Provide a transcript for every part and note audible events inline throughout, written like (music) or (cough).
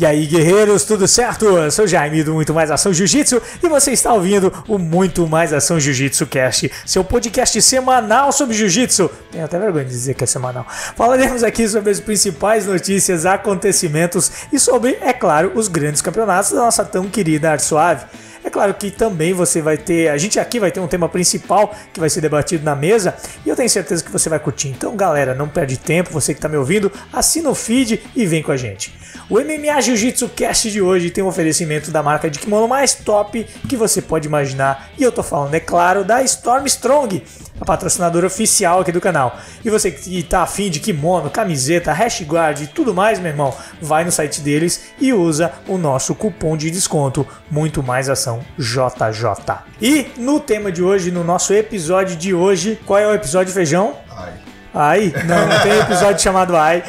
E aí, guerreiros, tudo certo? Eu sou Jaime do Muito Mais Ação Jiu-Jitsu e você está ouvindo o Muito Mais Ação Jiu-Jitsu Cast, seu podcast semanal sobre Jiu-Jitsu. Tenho até vergonha de dizer que é semanal. Falaremos aqui sobre as principais notícias, acontecimentos e sobre, é claro, os grandes campeonatos da nossa tão querida Arte Suave. É claro que também você vai ter. A gente aqui vai ter um tema principal que vai ser debatido na mesa e eu tenho certeza que você vai curtir. Então, galera, não perde tempo, você que está me ouvindo, assina o feed e vem com a gente. O MMA Jiu-Jitsu Cast de hoje tem um oferecimento da marca de kimono mais top que você pode imaginar. E eu tô falando, é claro, da Storm Strong, a patrocinadora oficial aqui do canal. E você que tá afim de kimono, camiseta, hashguard e tudo mais, meu irmão, vai no site deles e usa o nosso cupom de desconto Muito Mais Ação JJ. E no tema de hoje, no nosso episódio de hoje, qual é o episódio, Feijão? Ai. Ai? Não, não tem episódio chamado Ai.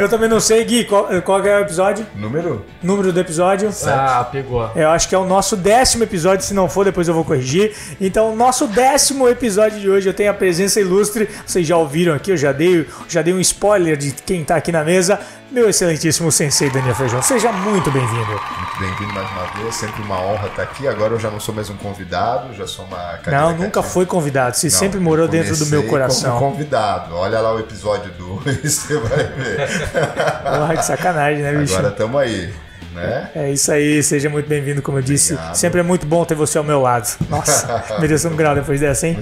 Eu também não sei, Gui, qual, qual é o episódio? Número? Número do episódio? Ah, pegou. Eu acho que é o nosso décimo episódio, se não for, depois eu vou corrigir. Então, nosso décimo episódio de hoje, eu tenho a presença ilustre. Vocês já ouviram aqui, eu já dei, já dei um spoiler de quem tá aqui na mesa. Meu excelentíssimo sensei Daniel Feijão, seja muito bem-vindo. Muito bem-vindo mais uma vez, sempre uma honra estar aqui. Agora eu já não sou mais um convidado, já sou uma Não, nunca cativa. foi convidado, você Não, sempre morou dentro do meu coração. Como convidado. Olha lá o episódio 2, (laughs) você vai ver. Porra, que sacanagem, né, bicho? Agora estamos aí, né? É isso aí, seja muito bem-vindo, como eu disse. Obrigado. Sempre é muito bom ter você ao meu lado. Nossa, (laughs) mereceu um grau depois dessa, hein?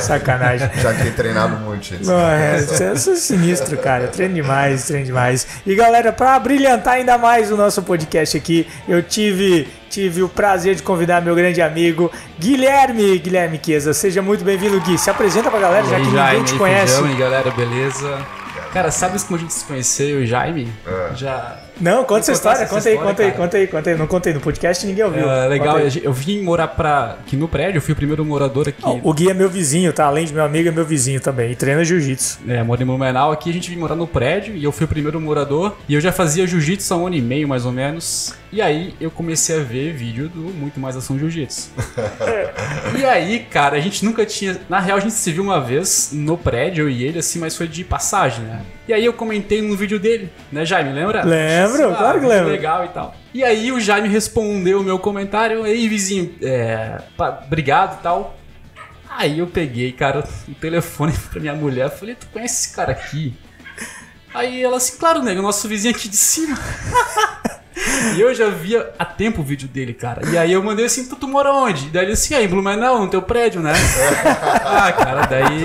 Sacanagem. Já que tem treinado muito, gente. Não, é, você é sinistro, cara. Treino demais, treino demais. E galera, pra brilhantar ainda mais o nosso podcast aqui, eu tive, tive o prazer de convidar meu grande amigo Guilherme, Guilherme Chiesa. Seja muito bem-vindo, Gui. Se apresenta pra galera, já aí, que ninguém Jaime, te aí, conhece. Feijão, galera, beleza? Cara, sabe como a gente se conheceu, eu e Jaime? É. Já. Não, conta essa história, essa conta aí, história, conta aí, conta aí, conta aí. Não contei no podcast, ninguém ouviu. É, legal, eu vim morar pra. aqui no prédio, eu fui o primeiro morador aqui. Não, o Gui é meu vizinho, tá? Além de meu amigo, é meu vizinho também. E treina jiu-jitsu. É, moro em Blumenau, aqui a gente veio morar no prédio e eu fui o primeiro morador. E eu já fazia jiu-jitsu há um ano e meio, mais ou menos. E aí eu comecei a ver vídeo do Muito Mais Ação Jiu-Jitsu. (laughs) e aí, cara, a gente nunca tinha. Na real, a gente se viu uma vez no prédio, eu e ele, assim, mas foi de passagem, né? E aí eu comentei no vídeo dele, né, Jaime? Lembra? Lembro, Ah, claro que lembro. Legal e tal. E aí o Jaime respondeu o meu comentário, ei, vizinho, é, pá, obrigado e tal. Aí eu peguei, cara, o telefone (laughs) pra minha mulher, falei, tu conhece esse cara aqui? Aí ela assim, claro, nego, nosso vizinho aqui de cima. (laughs) E eu já via há tempo o vídeo dele, cara. E aí eu mandei assim, tu, tu mora onde? Daí ele assim, aí, em Blumenau, no teu prédio, né? (laughs) ah, cara, daí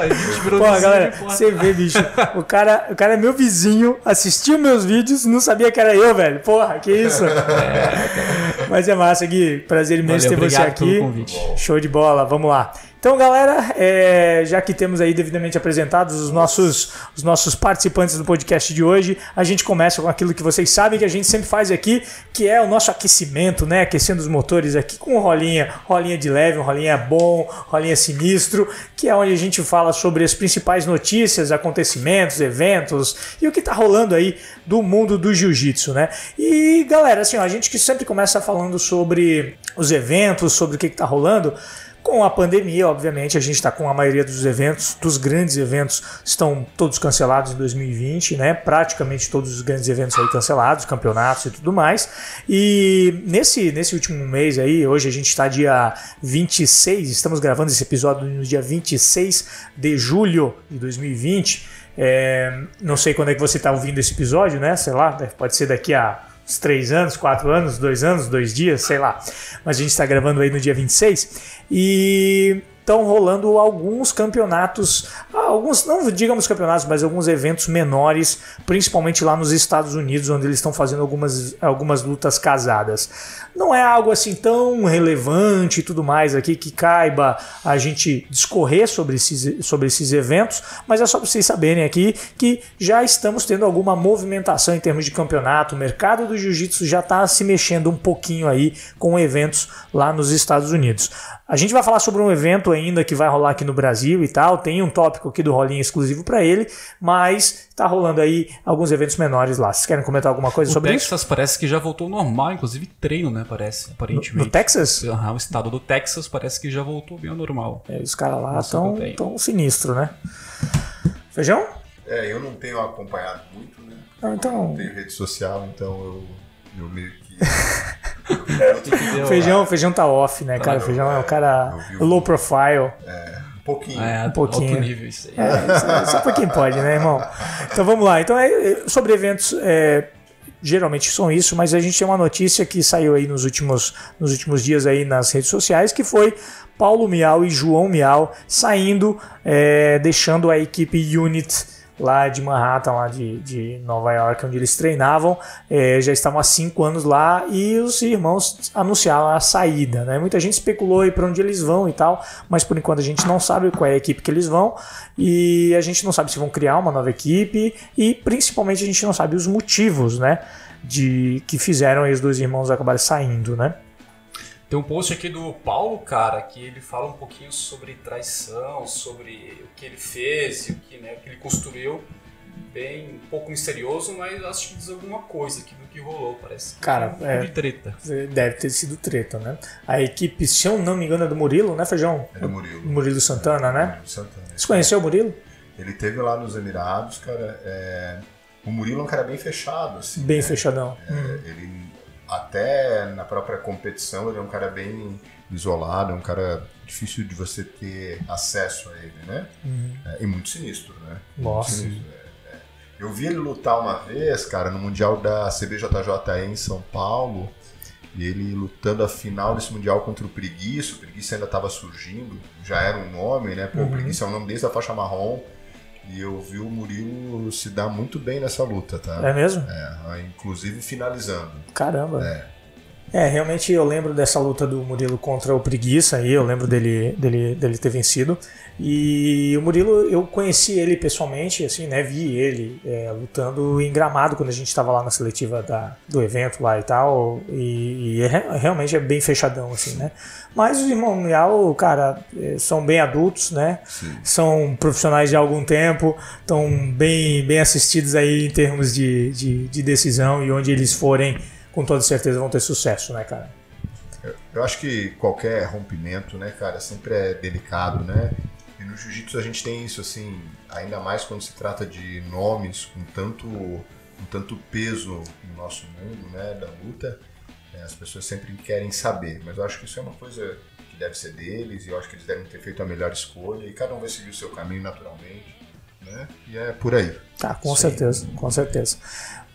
a gente virou Pô, vizinho, galera, porra. você vê, bicho. O cara, o cara é meu vizinho, assistiu meus vídeos, não sabia que era eu, velho. Porra, que isso? Mas é massa, Gui. Prazer imenso Valeu, ter você obrigado pelo aqui. convite. Show de bola, vamos lá. Então, galera, é, já que temos aí devidamente apresentados os nossos, os nossos participantes do podcast de hoje, a gente começa com aquilo que vocês sabem que a gente sempre faz aqui, que é o nosso aquecimento, né? Aquecendo os motores aqui com rolinha, rolinha de leve, um rolinha bom, rolinha sinistro, que é onde a gente fala sobre as principais notícias, acontecimentos, eventos e o que tá rolando aí do mundo do jiu-jitsu, né? E galera, assim, ó, a gente que sempre começa falando sobre os eventos, sobre o que, que tá rolando. Com a pandemia, obviamente, a gente está com a maioria dos eventos, dos grandes eventos, estão todos cancelados em 2020, né? Praticamente todos os grandes eventos aí cancelados, campeonatos e tudo mais. E nesse, nesse último mês aí, hoje a gente está dia 26, estamos gravando esse episódio no dia 26 de julho de 2020. É, não sei quando é que você está ouvindo esse episódio, né? Sei lá, pode ser daqui a uns três anos, quatro anos, dois anos, dois dias, sei lá. Mas a gente está gravando aí no dia 26 e estão rolando alguns campeonatos, alguns, não digamos campeonatos, mas alguns eventos menores, principalmente lá nos Estados Unidos, onde eles estão fazendo algumas, algumas lutas casadas. Não é algo assim tão relevante e tudo mais aqui que caiba a gente discorrer sobre esses, sobre esses eventos, mas é só para vocês saberem aqui que já estamos tendo alguma movimentação em termos de campeonato. O mercado do jiu-jitsu já está se mexendo um pouquinho aí com eventos lá nos Estados Unidos. A gente vai falar sobre um evento ainda que vai rolar aqui no Brasil e tal. Tem um tópico aqui do Rolinho exclusivo para ele, mas tá rolando aí alguns eventos menores lá. Vocês querem comentar alguma coisa O sobre isso? Texas parece que já voltou ao normal, inclusive treino, né? Parece, aparentemente. No Texas? Aham, o estado do Texas parece que já voltou bem ao normal. É, os caras lá Nossa, tão, eu tenho. tão sinistro, né? Feijão? É, eu não tenho acompanhado muito, né? Ah, então- Não tenho rede social, então eu, eu meio que. Deu, (laughs) Feijão, feijão tá off, né, cara? Feijão é um cara vi o- low profile. Um pouquinho. É, Um pouquinho. alto nível isso aí. É, só, só pra quem pode, né, irmão? Então vamos lá. Então, é, é, sobre eventos, é, geralmente são isso, mas a gente tem uma notícia que saiu aí nos últimos, nos últimos dias aí nas redes sociais, que foi Paulo Miau e João Miau saindo, é, deixando a equipe Unit lá de Manhattan, lá de, de Nova York, onde eles treinavam, é, já estavam há cinco anos lá e os irmãos anunciaram a saída, né? Muita gente especulou para onde eles vão e tal, mas por enquanto a gente não sabe qual é a equipe que eles vão e a gente não sabe se vão criar uma nova equipe e principalmente a gente não sabe os motivos, né? De que fizeram os dois irmãos acabarem saindo, né? Tem um post aqui do Paulo, cara, que ele fala um pouquinho sobre traição, sobre o que ele fez e o que, né, o que ele construiu. Bem, um pouco misterioso, mas acho que diz alguma coisa aqui do que rolou, parece. Cara, um é. de treta. Deve ter sido treta, né? A equipe, se eu não me engano, é do Murilo, né, Feijão? É do Murilo. Murilo Santana, né? Murilo Santana. Você conheceu o Murilo? Ele teve lá nos Emirados, cara. é, O Murilo é um cara bem fechado, assim. Bem né? fechadão. É, Ele até na própria competição ele é um cara bem isolado, é um cara difícil de você ter acesso a ele, né? É, e muito sinistro, né? Nossa. sinistro, é, é. Eu vi ele lutar uma vez, cara, no Mundial da CBJJ em São Paulo. E ele lutando a final desse Mundial contra o Preguiça. O Preguiça ainda estava surgindo, já era um nome, né? Pô, o Preguiça é um nome desde a faixa marrom. E eu vi o Murilo se dar muito bem nessa luta, tá? É mesmo? É, inclusive finalizando. Caramba. É. É, realmente eu lembro dessa luta do Murilo contra o Preguiça aí, eu lembro dele, dele, dele ter vencido. E o Murilo, eu conheci ele pessoalmente, assim, né? Vi ele é, lutando em gramado quando a gente estava lá na seletiva da, do evento lá e tal. E, e é re- realmente é bem fechadão, assim, né? Mas os irmãos Miau, cara, é, são bem adultos, né? São profissionais de algum tempo, estão bem, bem assistidos aí em termos de, de, de decisão e onde eles forem com toda certeza vão ter sucesso, né, cara? Eu- Eu acho que qualquer rompimento, né, cara, sempre é delicado, né? E no jiu-jitsu a gente tem isso, assim, ainda mais quando se trata de nomes com tanto, com tanto peso no nosso mundo, né, da luta. né, as pessoas sempre querem saber, mas eu acho que isso é uma coisa que deve ser deles e eu acho que eles devem ter feito a melhor escolha e cada um vai seguir o seu caminho naturalmente, né? E é por aí. Tá, com Sim. certeza, com certeza.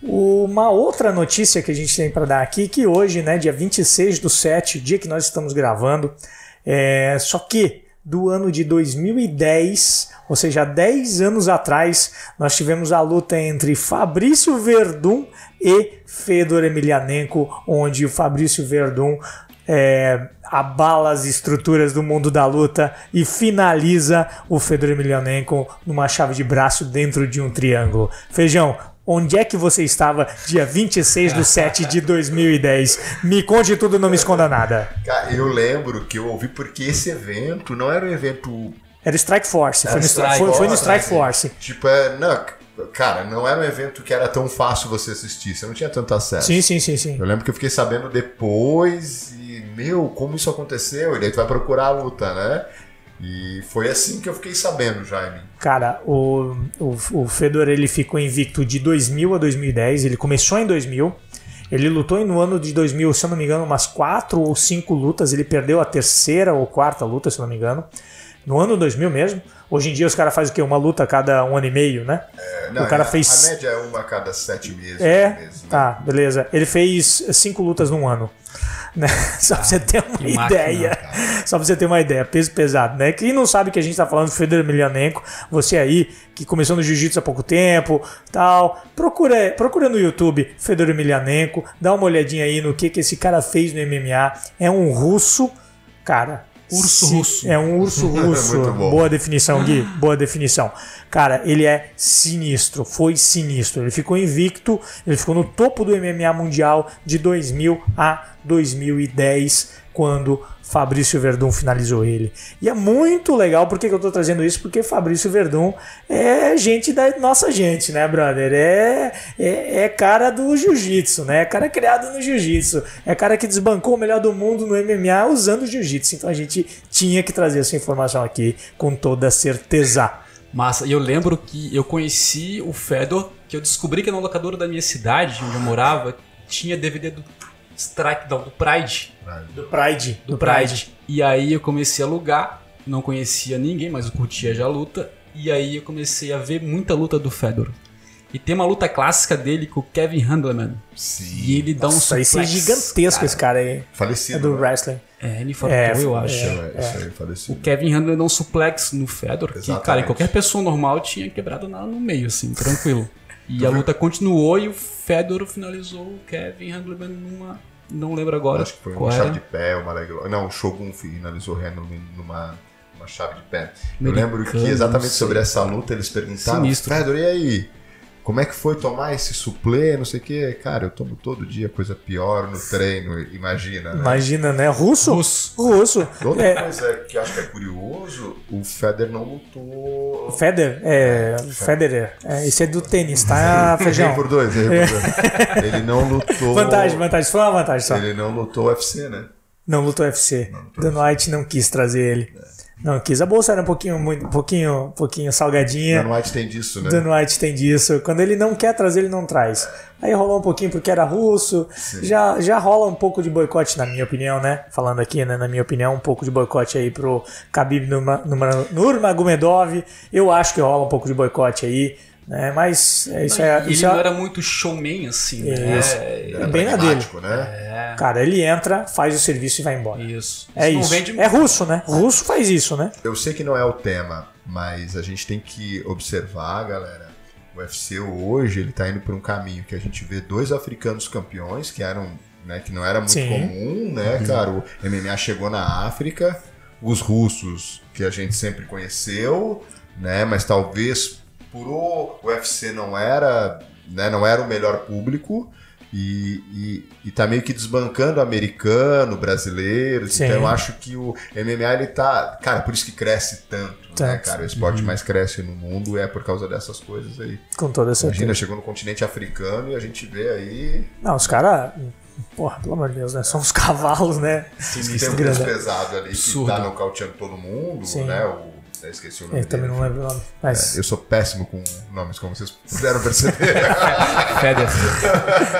Uma outra notícia que a gente tem para dar aqui, que hoje, né, dia 26 do 7, dia que nós estamos gravando, é, só que do ano de 2010, ou seja, há 10 anos atrás, nós tivemos a luta entre Fabrício Verdun e Fedor Emelianenko, onde o Fabrício Verdun é, abala as estruturas do mundo da luta e finaliza o Fedor Emelianenko numa chave de braço dentro de um triângulo. Feijão, onde é que você estava dia 26 de 7 de 2010? Me conte tudo, não me esconda nada. Cara, eu lembro que eu ouvi porque esse evento não era um evento Era o Strike Force, foi, Era no, Strike foi- foi no Force, Strike né? Force. Tipo, é, não, cara, não era um evento que era tão fácil você assistir, você não tinha tanto acesso. Sim, sim, sim, sim. Eu lembro que eu fiquei sabendo depois e, meu, como isso aconteceu? E daí tu vai procurar a luta, né? E foi assim que eu fiquei sabendo, Jaime. Cara, o, o, o Fedor ele ficou invicto de 2000 a 2010. Ele começou em 2000. Ele lutou no ano de 2000, se eu não me engano, umas quatro ou cinco lutas. Ele perdeu a terceira ou quarta luta, se eu não me engano. No ano 2000 mesmo. Hoje em dia os caras fazem o quê? Uma luta a cada um ano e meio, né? É, não, o cara a, fez. A média é uma a cada sete meses. É, meses, né? tá, beleza. Ele fez cinco lutas num ano. Né? (laughs) Só pra você ter uma que máquina, ideia. Só pra você ter uma ideia. Peso pesado, né? Quem não sabe que a gente tá falando do Fedor Emelianenko, você aí que começou no jiu-jitsu há pouco tempo, tal, procura, procura no YouTube Fedor Emelianenko, dá uma olhadinha aí no que que esse cara fez no MMA. É um russo, cara. Urso russo. É um urso (laughs) russo. Muito bom. Boa definição, Gui. Boa definição. Cara, ele é sinistro. Foi sinistro. Ele ficou invicto. Ele ficou no topo do MMA mundial de 2000 a 2010, quando Fabrício Verdun finalizou ele. E é muito legal. Por que que eu tô trazendo isso? Porque Fabrício Verdun é gente da nossa gente, né, brother? É, é, é cara do jiu-jitsu, né? É cara criado no jiu-jitsu. É cara que desbancou o melhor do mundo no MMA usando jiu-jitsu. Então a gente tinha que trazer essa informação aqui com toda certeza. Massa. E eu lembro que eu conheci o Fedor, que eu descobri que na locadora da minha cidade, onde eu morava, tinha DVD do Strike, não, do Pride. Do Pride. Do Pride. E aí eu comecei a alugar, não conhecia ninguém, mas eu curtia já a luta. E aí eu comecei a ver muita luta do Fedor. E tem uma luta clássica dele com o Kevin Handleman. Sim. E ele dá um Nossa, esse é suplex, gigantesco, cara. esse cara aí. Falecido. É do né? wrestling. É, ele É, eu é. acho. Isso aí, isso aí, O falecido. Kevin Handler dá um suplex no Fedor, que, Exatamente. cara, em qualquer pessoa normal tinha quebrado na- no meio, assim, tranquilo. (laughs) E a luta continuou e o Fedor finalizou o Kevin Handler numa. Não lembro agora. Acho que foi uma chave de pé, uma leg. Não, o Shogun finalizou o Handleman numa uma chave de pé. Eu Americano, lembro que exatamente sobre essa luta eles perguntaram, Sinistro. Fedor, e aí? Como é que foi tomar esse suplê, não sei o quê? Cara, eu tomo todo dia coisa pior no treino, imagina, né? Imagina, né? Russo? Russo. Russo. Outra É, coisa que acho que é curioso, o Federer não lutou... Federer, é, Federer. É, esse é do tênis, tá, Errei Feijão? por dois, errei por dois. (laughs) Ele não lutou... Vantagem, vantagem. Foi uma vantagem só. Ele não lutou UFC, né? Não lutou UFC. Dan White não quis trazer ele. Não quis. A bolsa era um pouquinho, muito, um pouquinho, um pouquinho salgadinha. Dan White tem disso, né? Dan White tem disso. Quando ele não quer trazer, ele não traz. Aí rolou um pouquinho porque era russo. Já, já rola um pouco de boicote, na minha opinião, né? Falando aqui, né? Na minha opinião, um pouco de boicote aí pro Khabib Nurma- Nurma- Nurmagomedov. Eu acho que rola um pouco de boicote aí. Né? Mas é, isso é. ele Isso não é era muito showman, assim, né? Isso. É, Era bem na pragmático, né? Cara, ele entra, faz o serviço e vai embora. Isso. É isso. vende É russo, né? Russo faz isso, né? Eu sei que não é o tema, mas a gente tem que observar, galera. O UFC hoje ele tá indo por um caminho que a gente vê dois africanos campeões que eram, né, que não era muito Sim. comum, né, cara? O MMA chegou na África, os russos que a gente sempre conheceu, né, mas talvez por o UFC não era, né, não era o melhor público. E, e, e tá meio que desbancando americano, brasileiros. Sim. Então eu acho que o MMA ele tá. Cara, por isso que cresce tanto, né, Tanto. cara? O esporte mais cresce no mundo é por causa dessas coisas aí. Com toda certeza. Imagina, chegou no continente africano e a gente vê aí. Não, os caras. Porra, pelo amor de Deus, né? São os cavalos, né? que tem um peso pesado ali Absurdo. que tá nocauteando todo mundo, Sim. né? O, eu esqueci o nome Eu também não lembro o nome. Mas. Eu sou péssimo com nomes, como vocês puderam perceber. (laughs) Feder.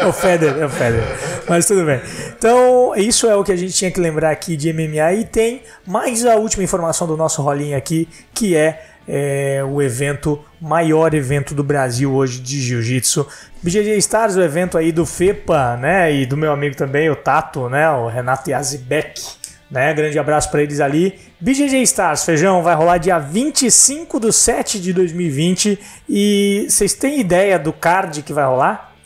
É o Feder, é o Feder. Mas tudo bem. Então, isso é o que a gente tinha que lembrar aqui de MMA. E tem mais a última informação do nosso rolinho aqui, que é, é, o evento, maior evento do Brasil hoje de Jiu-Jitsu. BJJ Stars, o evento aí do FEPA, né? E do meu amigo também, o Tato, né? O Renato Yazibek. Né? Grande abraço pra eles ali. BJJ Stars, feijão, vai rolar dia 25 do 7 de 2020. E vocês têm ideia do card que vai rolar?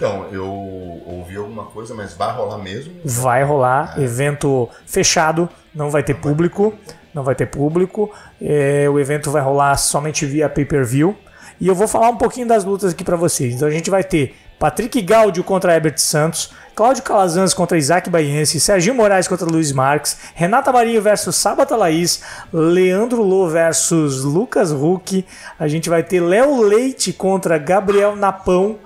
então, eu ouvi alguma coisa, mas vai rolar mesmo? Vai rolar, evento fechado, não vai ter público, não vai ter público. É, o evento vai rolar somente via pay-per-view. E eu vou falar um pouquinho das lutas aqui pra vocês. Então a gente vai ter Patrick Gaudio contra Herbert Santos, Cláudio Calazans contra Isaac Baiense, Serginho Moraes contra Luiz Marques, Renata Marinho versus Sabata Laís, Leandro Lô versus Lucas Huck. A gente vai ter Léo Leite contra Gabriel Napão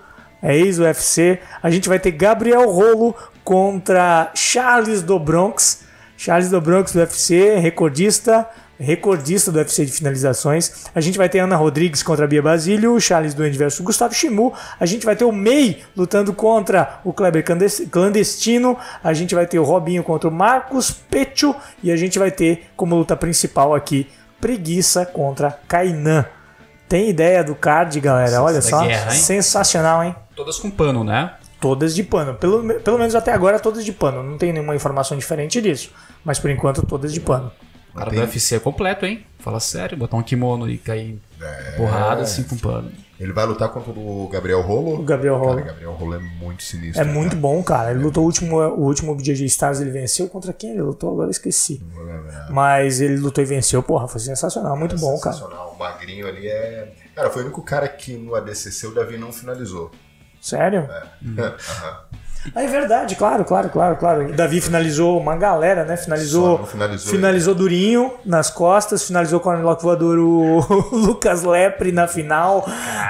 é ex-UFC. A gente vai ter Gabriel Rolo contra Charles do Bronx. Charles do Bronx do UFC, recordista, recordista do UFC de finalizações. A gente vai ter Ana Rodrigues contra Bia Basílio, Charles Duende versus Gustavo Shimu. A gente vai ter o May lutando contra o Kleber Clandestino. A gente vai ter o Robinho contra o Marcos Pecho. E a gente vai ter como luta principal aqui Preguiça contra Kainan. Tem ideia do card, galera? Olha só. guerra, hein? Sensacional, hein? Todas com pano, né? Todas de pano. Pelo, pelo menos até agora, todas de pano. Não tem nenhuma informação diferente disso. Mas por enquanto, todas de pano. O cara Tem- do UFC é completo, hein? Fala sério, botar um kimono e cair porrada assim com pano. Ele vai lutar contra o Gabriel Rolo? O Gabriel Rolo. Cara, Gabriel Rolo é muito sinistro. É muito cara. bom, cara. Ele lutou o último, o último BJJ Stars, ele venceu contra quem ele lutou? Agora eu esqueci. Mas ele lutou e venceu, porra, foi sensacional. Muito bom, cara. Sensacional. O magrinho ali é. Cara, foi o único cara que no ADCC o Davi não finalizou. Sério? (laughs) Aham. Ah, é verdade, claro, claro, claro, claro. Davi finalizou uma galera, né? Finalizou. Finalizou Finalizou Durinho nas costas, finalizou com o Armlock voador o (laughs) Lucas Lepre na final.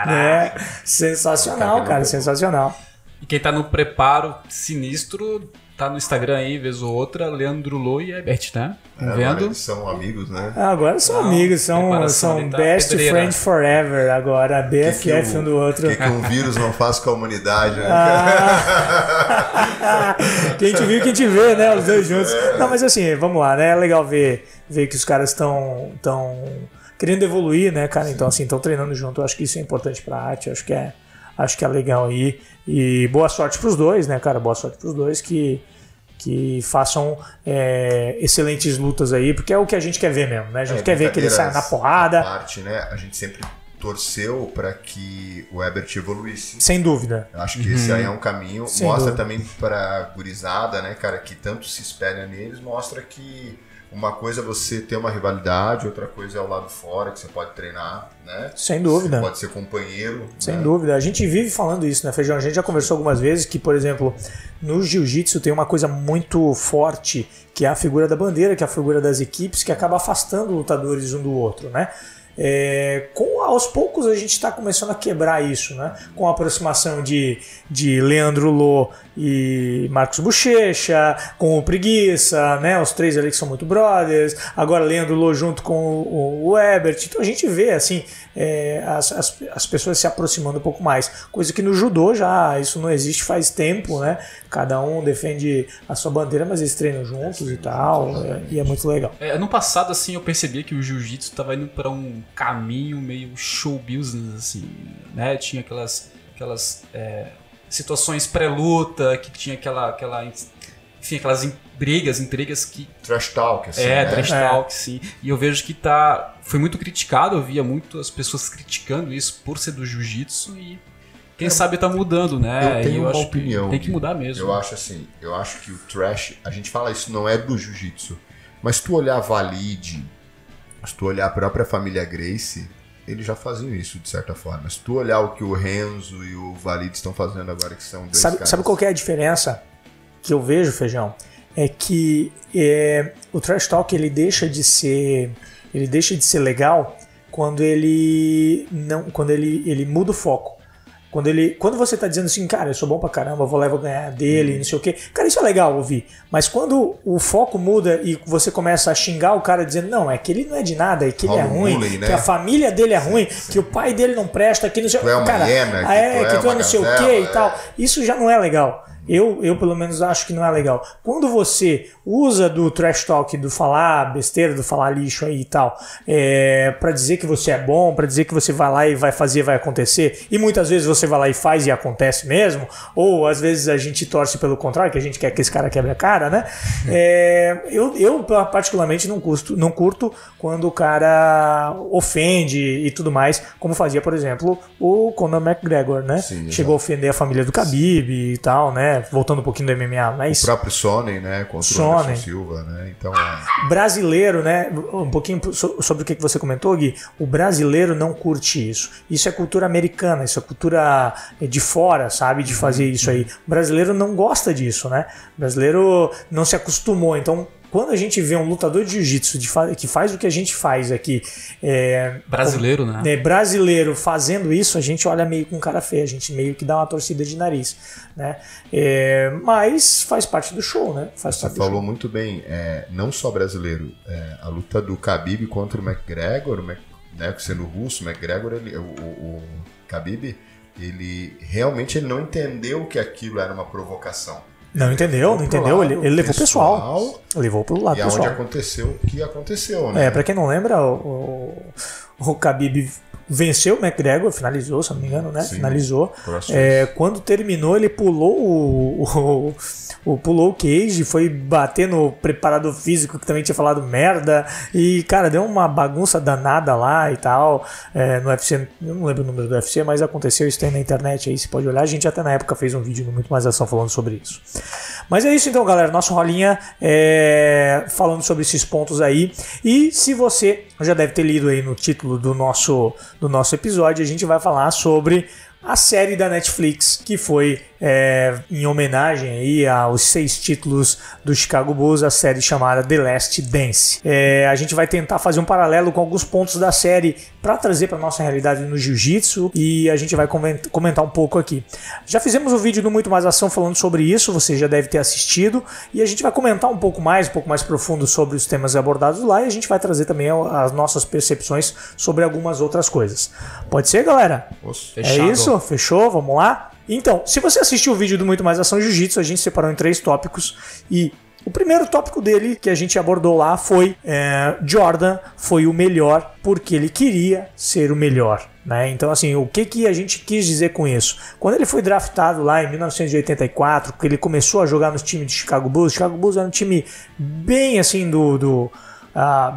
Né? Sensacional, cara, não. sensacional. E quem tá no preparo sinistro tá no Instagram aí, vez ou outra, Leandro Lô e Herbert, né? É, agora Vendo? eles são amigos, né? Ah, Agora são Não, amigos, são, são tá best pedreira. friend forever agora, Que que BFF o- um do outro. O que, que um vírus não faz com a humanidade, né? Ah. (laughs) quem te viu, quem te vê, né? Os dois juntos. Não, mas assim, vamos lá, né? É legal ver, ver que os caras estão tão querendo evoluir, né, cara? Então, assim, estão treinando junto. Eu acho que isso é importante pra arte. Eu acho que é, acho que é legal aí. E boa sorte pros dois, né, cara? Boa sorte pros dois que, que façam é, excelentes lutas aí, porque é o que a gente quer ver mesmo, né? A gente É, quer ver que eles saiam na porrada, parte, né? A gente sempre torceu para que o Ebert evoluísse. sem dúvida. Eu acho que esse aí é um caminho. Sem mostra dúvida. também para gurizada, né, cara, que tanto se espelha neles, mostra que uma coisa é você ter uma rivalidade, outra coisa é o lado fora, que você pode treinar, né? Sem dúvida. Você pode ser companheiro. Sem né? dúvida. A gente vive falando isso, né, Feijão? A gente já conversou algumas vezes que, por exemplo, no jiu-jitsu tem uma coisa muito forte, que é a figura da bandeira, que é a figura das equipes, que acaba afastando lutadores um do outro, né? É, com aos poucos a gente está começando a quebrar isso, né? Com a aproximação de, de Leandro Lô e Marcos Bochecha, com o Preguiça, né? Os três ali que são muito brothers. Agora Leandro Lô junto com o, o Ebert. Então a gente vê assim é, as, as, as pessoas se aproximando um pouco mais. Coisa que no judô já isso não existe faz tempo, né? Cada um defende a sua bandeira, mas eles treinam juntos e tal. é, e é muito legal. É, passado, assim, eu percebi que o jiu-jitsu tava indo para um caminho meio show business, assim, né? Tinha aquelas, aquelas é, situações pré-luta, que tinha aquela, aquela, enfim, aquelas in- brigas, intrigas que Trash talk, assim. é, né? trash É. talk, sim. E eu vejo que tá. Foi muito criticado, eu via muitas pessoas criticando isso por ser do jiu-jitsu e quem sabe tá mudando, né? Eu tenho e eu uma acho opinião, que tem que mudar mesmo. Eu acho assim, eu acho que o trash, a gente fala isso não é do jiu-jitsu, mas se tu olhar Valide, se tu olhar a própria família Gracie, eles já faziam isso de certa forma. Se tu olhar o que o Renzo e o Valide estão fazendo agora, que são dois Sabe, caras... sabe qual que é a diferença que eu vejo, Feijão? É que é, o trash talk ele deixa de ser ele deixa de ser legal quando ele não quando ele, ele muda o foco. Quando, ele, quando você tá dizendo assim, cara, eu sou bom pra caramba, vou lá e vou ganhar dele, não sei o quê. Cara, isso é legal ouvir. Mas quando o foco muda e você começa a xingar o cara dizendo, não, é que ele não é de nada, é que ele é ruim, bullying, né? que a família dele é ruim, que o pai dele não presta, que não sei Tu é uma cara, hiena, que é, tu é que tu é uma não sei o quê e é. tal. Isso já não é legal. Eu, eu, pelo menos, acho que não é legal. Quando você usa do trash talk, do falar besteira, do falar lixo aí e tal, é, para dizer que você é bom, pra dizer que você vai lá e vai fazer, vai acontecer, e muitas vezes você vai lá e faz e acontece mesmo, ou às vezes a gente torce pelo contrário, que a gente quer que esse cara quebre a cara, né? É, eu, eu, particularmente, não, custo, não curto quando o cara ofende e tudo mais, como fazia, por exemplo, o Conor McGregor, né? Sim, Chegou a ofender a família do Khabib e tal, né? Voltando um pouquinho do MMA, mas O próprio Sonnen, né, contra o Sonnen. Anderson Silva, né, então... é- brasileiro, né? Um pouquinho so- sobre o que que você comentou, Gui. O brasileiro não curte isso. Isso é cultura americana, isso é cultura de fora, sabe? De fazer isso aí. O brasileiro não gosta disso, né? O brasileiro não se acostumou. Então, quando a gente vê um lutador de jiu-jitsu que faz o que a gente faz aqui, é, Brasileiro, né? né, brasileiro fazendo isso, a gente olha meio com cara feia, a gente meio que dá uma torcida de nariz, né? É, mas faz parte do show, né? Faz Você falou show. muito bem, é, não só brasileiro, é, a luta do Khabib contra o McGregor, o Mac- né, sendo russo, o McGregor, ele, o, o, o Khabib, ele realmente ele não entendeu que aquilo era uma provocação. Não entendeu, não entendeu? lado Ele, ele levou pessoal. pessoal, Levou pro lado E aonde pessoal. aconteceu o que aconteceu, né? É, pra quem não lembra, o, o, o Khabib venceu o McGregor, finalizou, se não me engano, né? Sim. Finalizou. É, quando terminou, ele pulou o, o, o- pulou o cage, foi bater no preparador físico que também tinha falado merda. E, cara, deu uma bagunça danada lá e tal. É, no UFC, eu não lembro o número do UFC, mas aconteceu isso tem na internet aí, você pode olhar. A gente até na época fez um vídeo no Muito Mais Ação falando sobre isso. Mas é isso então, galera. Nosso rolinha é, falando sobre esses pontos aí. E se você já deve ter lido aí no título do nosso, do nosso episódio, a gente vai falar sobre a série da Netflix que foi é, em homenagem aí aos seis títulos do Chicago Bulls, a série chamada The Last Dance. É, a gente vai tentar fazer um paralelo com alguns pontos da série para trazer para nossa realidade no Jiu-Jitsu e a gente vai comentar um pouco aqui. Já fizemos um vídeo no Muito Mais Ação falando sobre isso, você já deve ter assistido, e a gente vai comentar um pouco mais, um pouco mais profundo sobre os temas abordados lá e a gente vai trazer também as nossas percepções sobre algumas outras coisas. Pode ser, galera? É isso? Fechou? Vamos lá? Então, se você assistiu o vídeo do Muito Mais Ação Jiu-Jitsu, a gente separou em três tópicos e o primeiro tópico dele que a gente abordou lá foi é, Jordan foi o melhor porque ele queria ser o melhor. Né? Então, assim, o que, que a gente quis dizer com isso? Quando ele foi draftado lá em 1984, que ele começou a jogar nos times de Chicago Bulls, Chicago Bulls era um time bem assim do, do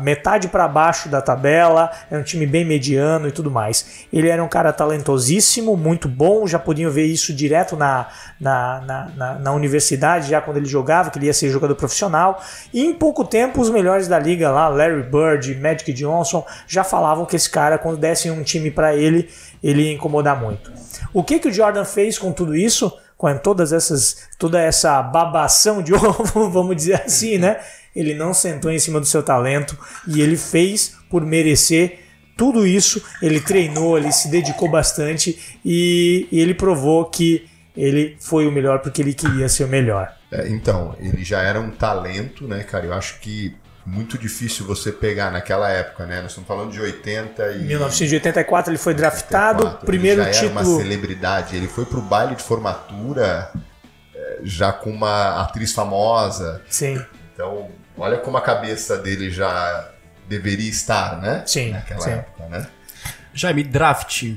metade para baixo da tabela, era um time bem mediano e tudo mais. Ele era um cara talentosíssimo, muito bom, já podiam ver isso direto na, na, na, na, na universidade, já quando ele jogava, que ele ia ser jogador profissional. E em pouco tempo, os melhores da liga lá, Larry Bird, Magic Johnson, já falavam que esse cara, quando dessem um time para ele, ele ia incomodar muito. O que, que o Jordan fez com tudo isso? com todas essas toda essa babação de (laughs) ovo, vamos dizer assim, né? Ele não sentou em cima do seu talento e ele fez por merecer tudo isso. Ele treinou, ele se dedicou bastante e, e ele provou que ele foi o melhor porque ele queria ser o melhor. É, então, ele já era um talento, né, cara? Eu acho que muito difícil você pegar naquela época, né? Nós estamos falando de 80 e 1984 ele foi draftado, 84, primeiro ele já título. Era uma celebridade. Ele foi pro baile de formatura é, já com uma atriz famosa. Sim. Então Olha como a cabeça dele já deveria estar, né? Sim. Naquela sim. época, né? Jaime, draft.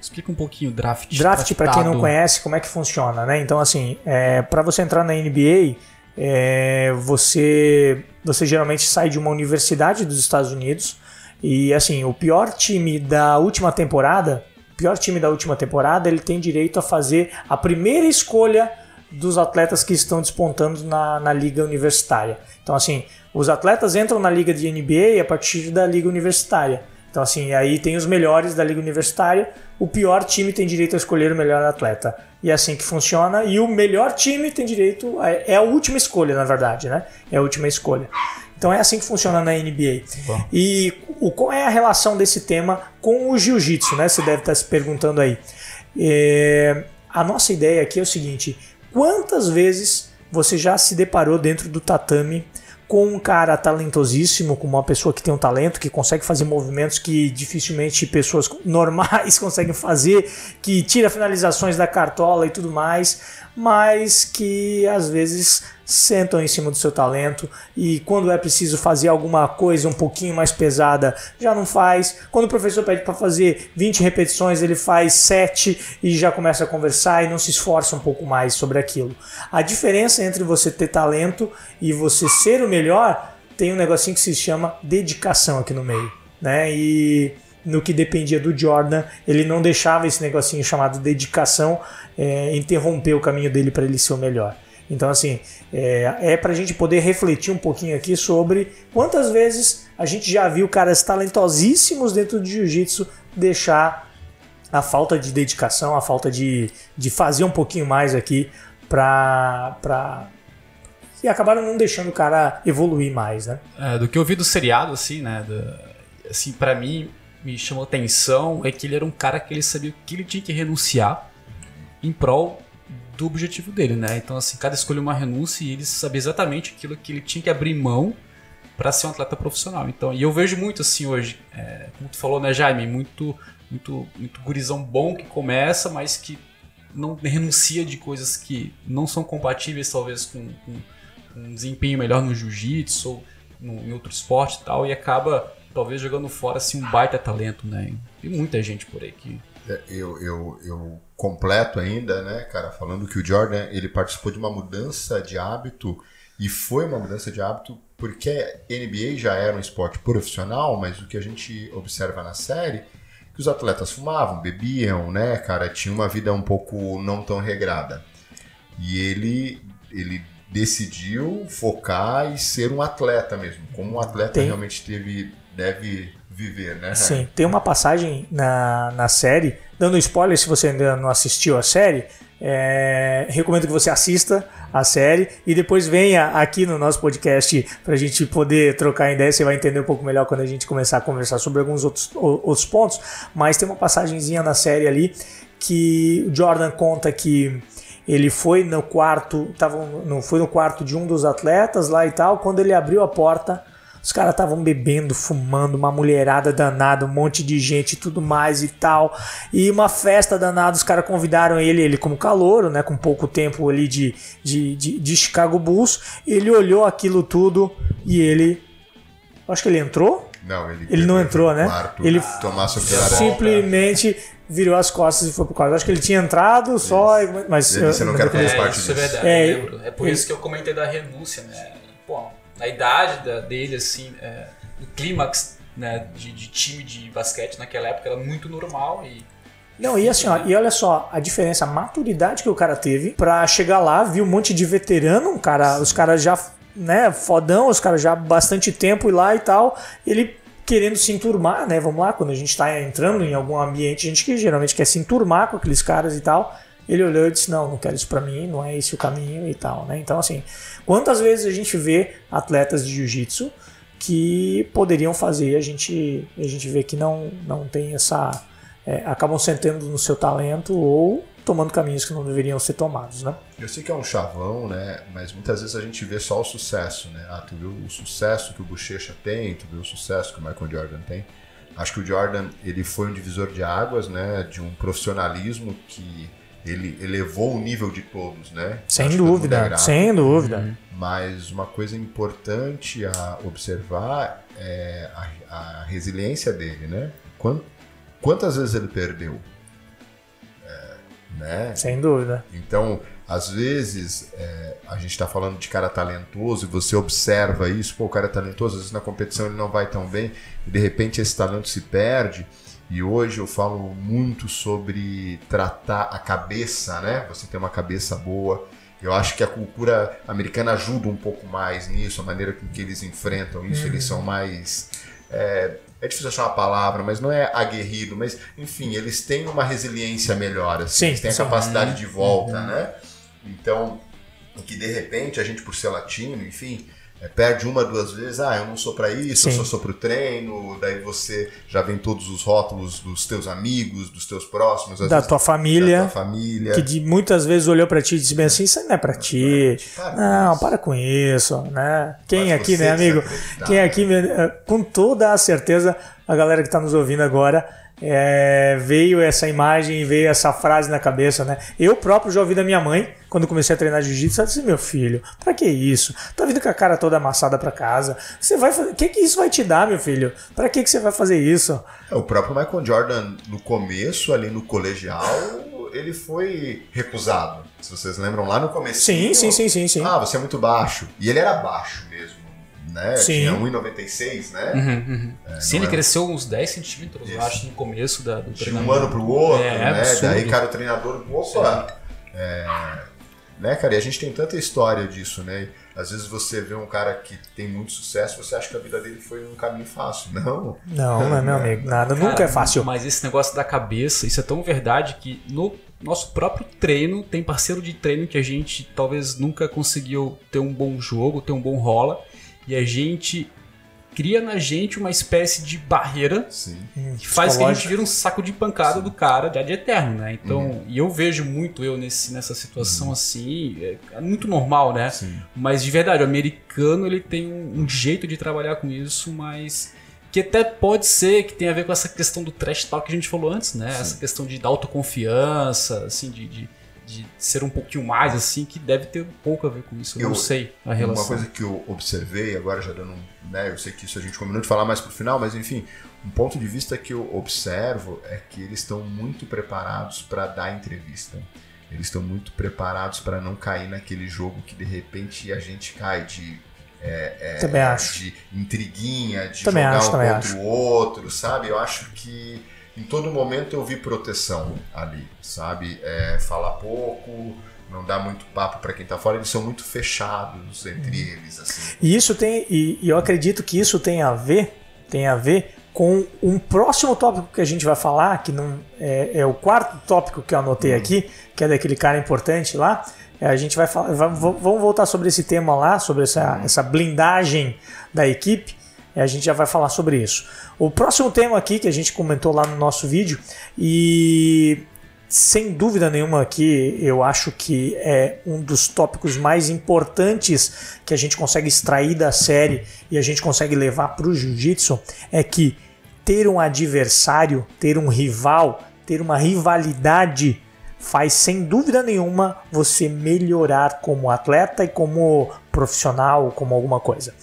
Explica um pouquinho draft. Draft, para quem não conhece, como é que funciona, né? Então, assim, é, para você entrar na NBA, é, você, você geralmente sai de uma universidade dos Estados Unidos e, assim, o pior time da última temporada, pior time da última temporada, ele tem direito a fazer a primeira escolha dos atletas que estão despontando na, na liga universitária. Então, assim, os atletas entram na liga de NBA a partir da liga universitária. Então, assim, aí tem os melhores da liga universitária, o pior time tem direito a escolher o melhor atleta. E é assim que funciona, e o melhor time tem direito, a, é a última escolha, na verdade, né? É a última escolha. Então é assim que funciona na NBA. Bom. E o, qual é a relação desse tema com o jiu-jitsu, né? Você deve estar se perguntando aí. É, a nossa ideia aqui é o seguinte: Quantas vezes você já se deparou dentro do tatame com um cara talentosíssimo, com uma pessoa que tem um talento, que consegue fazer movimentos que dificilmente pessoas normais (laughs) conseguem fazer, que tira finalizações da cartola e tudo mais, mas que às vezes sentam em cima do seu talento e quando é preciso fazer alguma coisa um pouquinho mais pesada, já não faz. Quando o professor pede para fazer 20 repetições, ele faz 7 e já começa a conversar e não se esforça um pouco mais sobre aquilo. A diferença entre você ter talento e você ser o melhor tem um negocinho que se chama dedicação aqui no meio, né? E no que dependia do Jordan, ele não deixava esse negocinho chamado dedicação é, interromper o caminho dele para ele ser o melhor. Então, assim, é, é para a gente poder refletir um pouquinho aqui sobre quantas vezes a gente já viu caras talentosíssimos dentro do jiu-jitsu deixar a falta de dedicação, a falta de, de fazer um pouquinho mais aqui para. Pra... E acabaram não deixando o cara evoluir mais, né? É, do que eu vi do seriado, assim, né? Do, assim, para mim, me chamou atenção é que ele era um cara que ele sabia que ele tinha que renunciar em prol do objetivo dele, né? Então, assim, cada escolha uma renúncia e ele sabia exatamente aquilo que ele tinha que abrir mão para ser um atleta profissional. Então, e eu vejo muito assim hoje, é, como tu falou, né, Jaime, muito, muito, muito gurizão bom que começa, mas que não renuncia de coisas que não são compatíveis, talvez, com, com, com um desempenho melhor no jiu-jitsu ou no, em outro esporte e tal, e acaba, talvez, jogando fora assim, um baita talento, né? Tem muita gente por aí que é, eu, eu, eu completo ainda, né, cara, falando que o Jordan ele participou de uma mudança de hábito e foi uma mudança de hábito porque NBA já era um esporte profissional, mas o que a gente observa na série que os atletas fumavam, bebiam, né, cara, tinha uma vida um pouco não tão regrada. E ele ele decidiu focar e ser um atleta mesmo, como um atleta Tem. realmente teve deve viver, né? Sim, tem uma passagem na, na série, dando spoiler se você ainda não assistiu a série, é, recomendo que você assista a série e depois venha aqui no nosso podcast para a gente poder trocar ideia. Você vai entender um pouco melhor quando a gente começar a conversar sobre alguns outros, outros pontos. Mas tem uma passagenzinha na série ali que o Jordan conta que ele foi no quarto, tava, não foi no quarto de um dos atletas lá e tal. Quando ele abriu a porta, os caras estavam bebendo, fumando, uma mulherada danada, um monte de gente e tudo mais e tal. E uma festa danada, os caras convidaram ele, ele como calouro, né? Com pouco tempo ali de, de, de, de Chicago Bulls. Ele olhou aquilo tudo e ele. Acho que ele entrou? Não, ele, ele não entrou, né? Quarto, ele simplesmente virou as costas e foi pro quarto. Acho que ele tinha entrado só, mas ele disse, eu não quero fazer é, parte disso. é verdade, É, eu lembro. É por isso que eu comentei da renúncia, né? Pô, na idade da- dele, assim, é, o clímax né, de, de time de basquete naquela época era muito normal e Não, e assim, ó, e olha só a diferença, a maturidade que o cara teve pra chegar lá, viu um monte de veterano, um cara, os caras já, né, fodão, os caras já há bastante tempo e lá e tal, ele querendo se enturmar, né, vamos lá, quando a gente tá entrando em algum ambiente, a gente que geralmente quer se enturmar com aqueles caras e tal, ele olhou e disse, não, não quero isso pra mim, não é esse o caminho e tal, né, então assim, quantas vezes a gente vê atletas de jiu-jitsu que poderiam fazer a gente, a gente vê que não, não tem essa é, acabam sentando no seu talento ou tomando caminhos que não deveriam ser tomados, né? Eu sei que é um chavão, né? Mas muitas vezes a gente vê só o sucesso, né? Ah, tu viu o sucesso que o Bochecha tem, tu viu o sucesso que o Michael Jordan tem. Acho que o Jordan ele foi um divisor de águas, né? De um profissionalismo que ele elevou o nível de todos, né? Sem Acho é dúvida, grato. sem dúvida. Mas uma coisa importante a observar é a, a resiliência dele, né? Quan- Quantas vezes ele perdeu? É, né? Sem dúvida. Então, às vezes, é, a gente está falando de cara talentoso e você observa isso, pô, o cara é talentoso, às vezes na competição ele não vai tão bem e de repente esse talento se perde. E hoje eu falo muito sobre tratar a cabeça, né? Você ter uma cabeça boa. Eu acho que a cultura americana ajuda um pouco mais nisso, a maneira com que eles enfrentam isso. Eles são mais. É, é difícil achar uma palavra, mas não é aguerrido, mas enfim, eles têm uma resiliência melhor, assim, Sim, eles têm a capacidade de volta, né? Então, que de repente a gente, por ser latino, enfim, é, perde uma, duas vezes, ah, eu não sou pra isso, eu Sim. só sou pro treino, daí você já vem todos os rótulos dos teus amigos, dos teus próximos, Da vezes tua da família, tua família. que de, muitas vezes olhou pra ti e disse bem assim, isso não é pra ti. Para com Não, isso. para com isso, né? Quem Mas aqui, né, amigo? Quem né? aqui, eh, com toda a certeza, a galera que tá nos ouvindo agora, eh, veio essa imagem, veio essa frase na cabeça, né? Eu próprio já ouvi da minha mãe, quando comecei a treinar jiu-jitsu, ela disse, meu filho, pra que isso? Tá vindo com a cara toda amassada pra casa. Você vai fazer... O que que isso vai te dar, meu filho? Pra que que você vai fazer isso? É, O próprio Michael Jordan, no começo, ali no colegial, ele foi recusado. Se vocês lembram, lá no começo. Sim, sim, sim, sim, sim. Ah, você é muito baixo. E ele era baixo mesmo, né? Sim. Tinha 1,96, né? Uhum, Sim, não ele é? cresceu uns 10 centímetros, eu acho, no começo da, do De um ano pro outro, É, né? absurdo. Daí, cara, o treinador, opa, é, né, cara? E a gente tem tanta história disso, né? Às vezes você vê um cara que tem muito sucesso, você acha que a vida dele foi um caminho fácil. Não. Não, não é meu amigo, nada, nunca Cara, é fácil. Mas esse negócio da cabeça, isso é tão verdade que no nosso próprio treino, tem parceiro de treino que a gente talvez nunca conseguiu ter um bom jogo, ter um bom rola, e a gente cria na gente uma espécie de barreira Sim. que faz que a gente vira um saco de pancada do cara de ad eterno, né? Então, Uhum. e eu vejo muito eu nesse, nessa situação assim, é, é muito normal, né? Sim. Mas de verdade, o americano ele tem um, um jeito de trabalhar com isso, mas que até pode ser que tenha a ver com essa questão do trash talk que a gente falou antes, né? Essa questão de da autoconfiança, assim, de, de, de ser um pouquinho mais assim, que deve ter pouco a ver com isso. Eu, Eu- não sei a relação. Uma coisa que eu observei, agora já dando, um- né, eu sei que isso a gente combinou de falar mais pro final, mas enfim, um ponto de vista que eu observo é que eles estão muito preparados para dar entrevista. Eles estão muito preparados para não cair naquele jogo que de repente a gente cai de é, é, Também acho. de intriguinha, de Também jogar acho, um também contra acho. o outro, sabe? Eu acho que em todo momento eu vi proteção ali, sabe? É, falar pouco, não dar muito papo para quem tá fora, eles são muito fechados entre Uhum. eles, assim. E isso tem, e, eu acredito que isso tem a ver, tem a ver com um próximo tópico que a gente vai falar, que não é, é o quarto tópico que eu anotei aqui, que é daquele cara importante lá. É, a gente vai falar, vamos voltar sobre esse tema lá, sobre essa, essa blindagem da equipe. E a gente já vai falar sobre isso. O próximo tema aqui que a gente comentou lá no nosso vídeo e sem dúvida nenhuma aqui, eu acho que é um dos tópicos mais importantes que a gente consegue extrair da série e a gente consegue levar para o jiu-jitsu é que ter um adversário, ter um rival, ter uma rivalidade faz sem dúvida nenhuma você melhorar como atleta e como profissional, como alguma coisa.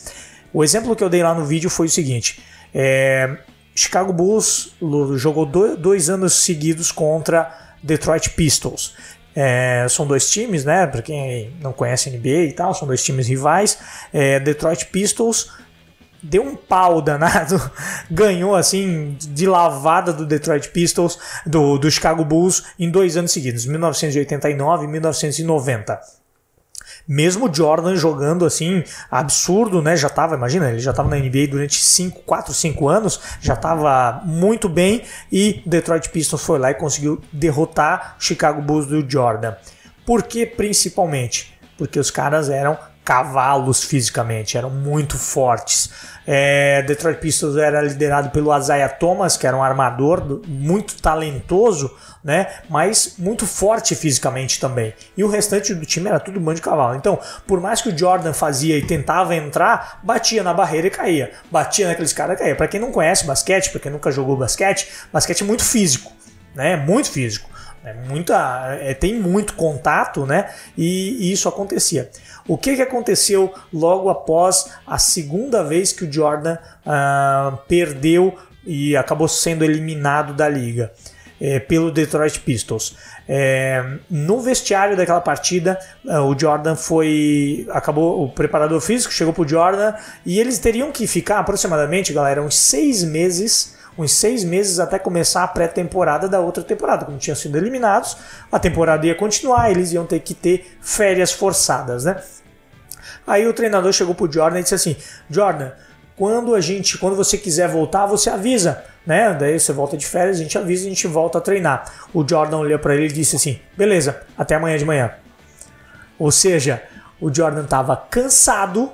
O exemplo que eu dei lá no vídeo foi o seguinte: é, Chicago Bulls jogou dois anos seguidos contra Detroit Pistols. É, são dois times, né? Para quem não conhece NBA e tal, são dois times rivais. É, Detroit Pistols deu um pau danado, (laughs) ganhou assim de lavada do Detroit Pistols, do, do Chicago Bulls, em dois anos seguidos, 1989 e 1990 mesmo Jordan jogando assim, absurdo, né? Já tava, imagina, ele já tava na NBA durante 5, 4, 5 anos, já tava muito bem e Detroit Pistons foi lá e conseguiu derrotar o Chicago Bulls do Jordan. Por que principalmente? Porque os caras eram cavalos fisicamente, eram muito fortes. É, Detroit Pistons era liderado pelo Isaiah Thomas, que era um armador muito talentoso, né? Mas muito forte fisicamente também. E o restante do time era tudo bando de cavalo. Então, por mais que o Jordan fazia e tentava entrar, batia na barreira e caía. Batia naqueles caras e caía. Para quem não conhece basquete, para quem nunca jogou basquete, basquete é muito físico, né? Muito físico. É muita, é, tem muito contato, né? E, e, isso acontecia. O que, que aconteceu logo após a segunda vez que o Jordan uh, perdeu e acabou sendo eliminado da liga? É, pelo Detroit Pistons. É, no vestiário daquela partida, uh, o Jordan foi. acabou. O preparador físico chegou pro Jordan e eles teriam que ficar aproximadamente, galera, uns seis meses uns seis meses até começar a pré-temporada da outra temporada. Como tinham sido eliminados, a temporada ia continuar, eles iam ter que ter férias forçadas, né? Aí o treinador chegou pro Jordan e disse assim: Jordan, quando a gente, quando você quiser voltar, você avisa, né? Daí você volta de férias, a gente avisa a gente volta a treinar. O Jordan olhou para ele e disse assim: beleza, até amanhã de manhã. Ou seja, o Jordan estava cansado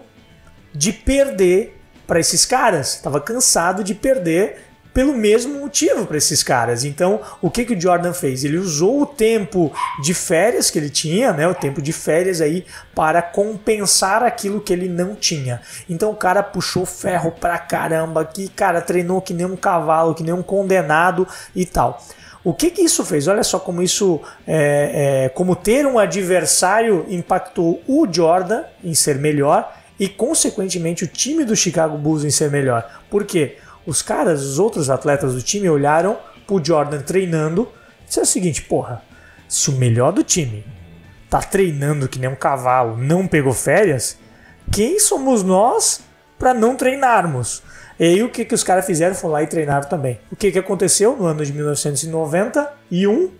de perder para esses caras, estava cansado de perder pelo mesmo motivo para esses caras. Então, o que, que o Jordan fez? Ele usou o tempo de férias que ele tinha, né, o tempo de férias aí, para compensar aquilo que ele não tinha. Então, o cara puxou ferro pra caramba, que cara treinou que nem um cavalo, que nem um condenado e tal. O que, que isso fez? Olha só como isso, é, é, como ter um adversário impactou o Jordan em ser melhor e, consequentemente, o time do Chicago Bulls em ser melhor. Por quê? Os caras, os outros atletas do time olharam pro Jordan treinando e disseram o seguinte: porra, se o melhor do time tá treinando que nem um cavalo, não pegou férias, quem somos nós para não treinarmos? E aí o que, que os caras fizeram? Foram lá e treinaram também. O que, que aconteceu no ano de 1991?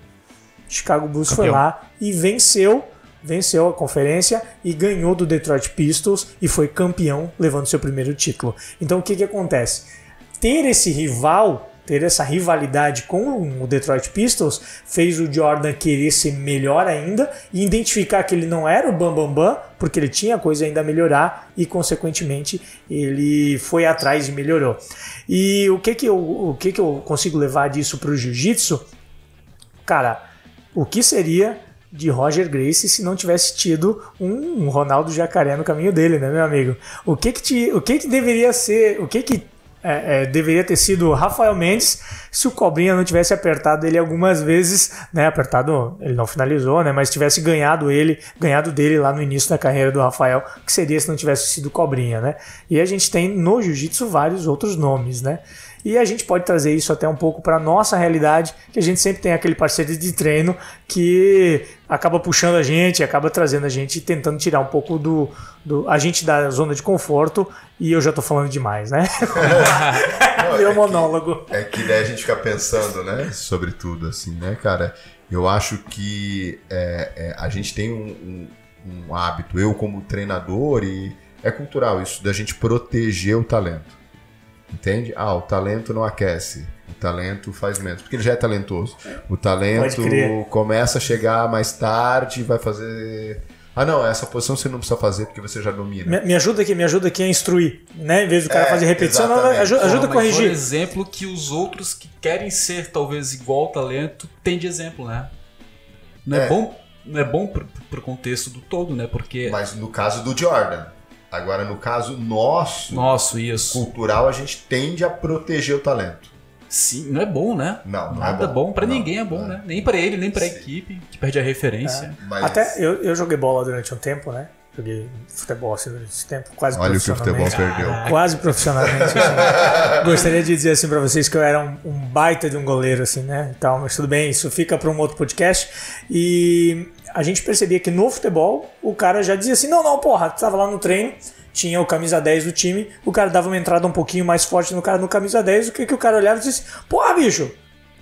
Chicago Bulls Campeão. foi lá e venceu venceu a conferência e ganhou do Detroit Pistons e foi campeão, levando seu primeiro título. Então o que, que acontece? Ter esse rival, ter essa rivalidade com o Detroit Pistons, fez o Jordan querer ser melhor ainda e identificar que ele não era o Bam Bam Bam, porque ele tinha coisa ainda a melhorar e, consequentemente, ele foi atrás e melhorou. E o que, que, eu, o que, que eu consigo levar disso para o jiu-jitsu? Cara, o que seria de Roger Grace se não tivesse tido um Ronaldo Jacaré no caminho dele, né, meu amigo? O que que, te, o que, que deveria ser, o que que é, é, deveria ter sido Rafael Mendes se o Cobrinha não tivesse apertado ele algumas vezes, né? Apertado, ele não finalizou, né? Mas tivesse ganhado ele, ganhado dele lá no início da carreira do Rafael, que seria se não tivesse sido Cobrinha, né? E a gente tem no Jiu-Jitsu vários outros nomes, né? E a gente pode trazer isso até um pouco para nossa realidade, que a gente sempre tem aquele parceiro de treino que acaba puxando a gente, acaba trazendo a gente, tentando tirar um pouco do, do a gente da zona de conforto. E eu já tô falando demais, né? (laughs) Meu é monólogo. Que, é que daí a gente fica pensando, né, sobre tudo, assim, né, cara? Eu acho que é, é, a gente tem um, um, um hábito, eu como treinador, e é cultural isso, da gente proteger o talento Entende? Ah, o talento não aquece. O talento faz menos. Porque ele já é talentoso. O talento começa a chegar mais tarde e vai fazer. Ah, não, essa posição você não precisa fazer porque você já domina. Me, me ajuda aqui, me ajuda aqui a instruir, né? Em vez do cara É, fazer repetição, não, ajuda, ajuda a Mas, Por corrigir. exemplo, que os outros que querem ser talvez igual ao talento têm de exemplo, né? Não é, É. bom, não é bom pro, pro contexto do todo, né? Porque Mas no caso do Jordan. Agora, no caso nosso, nosso isso. cultural, a gente tende a proteger o talento. Sim, não é bom, né? Não, não Nada é bom. bom, pra Não, ninguém é bom, não. né? Nem pra ele, nem pra Sim. equipe que perde a referência. Mas Até eu, eu joguei bola durante um tempo, né? Joguei futebol assim durante esse tempo, quase olha o que o futebol perdeu. (laughs) Quase profissionalmente. assim. (laughs) Gostaria de dizer assim pra vocês que eu era um, um baita de um goleiro, assim, né? e tal, mas tudo bem, isso fica pra um outro podcast. E a gente percebia que no futebol o cara já dizia assim: não, não, porra, tu tava lá no treino, tinha o camisa 10 do time, o cara dava uma entrada um pouquinho mais forte no cara no camisa 10, o que, que o cara olhava e disse: porra, bicho,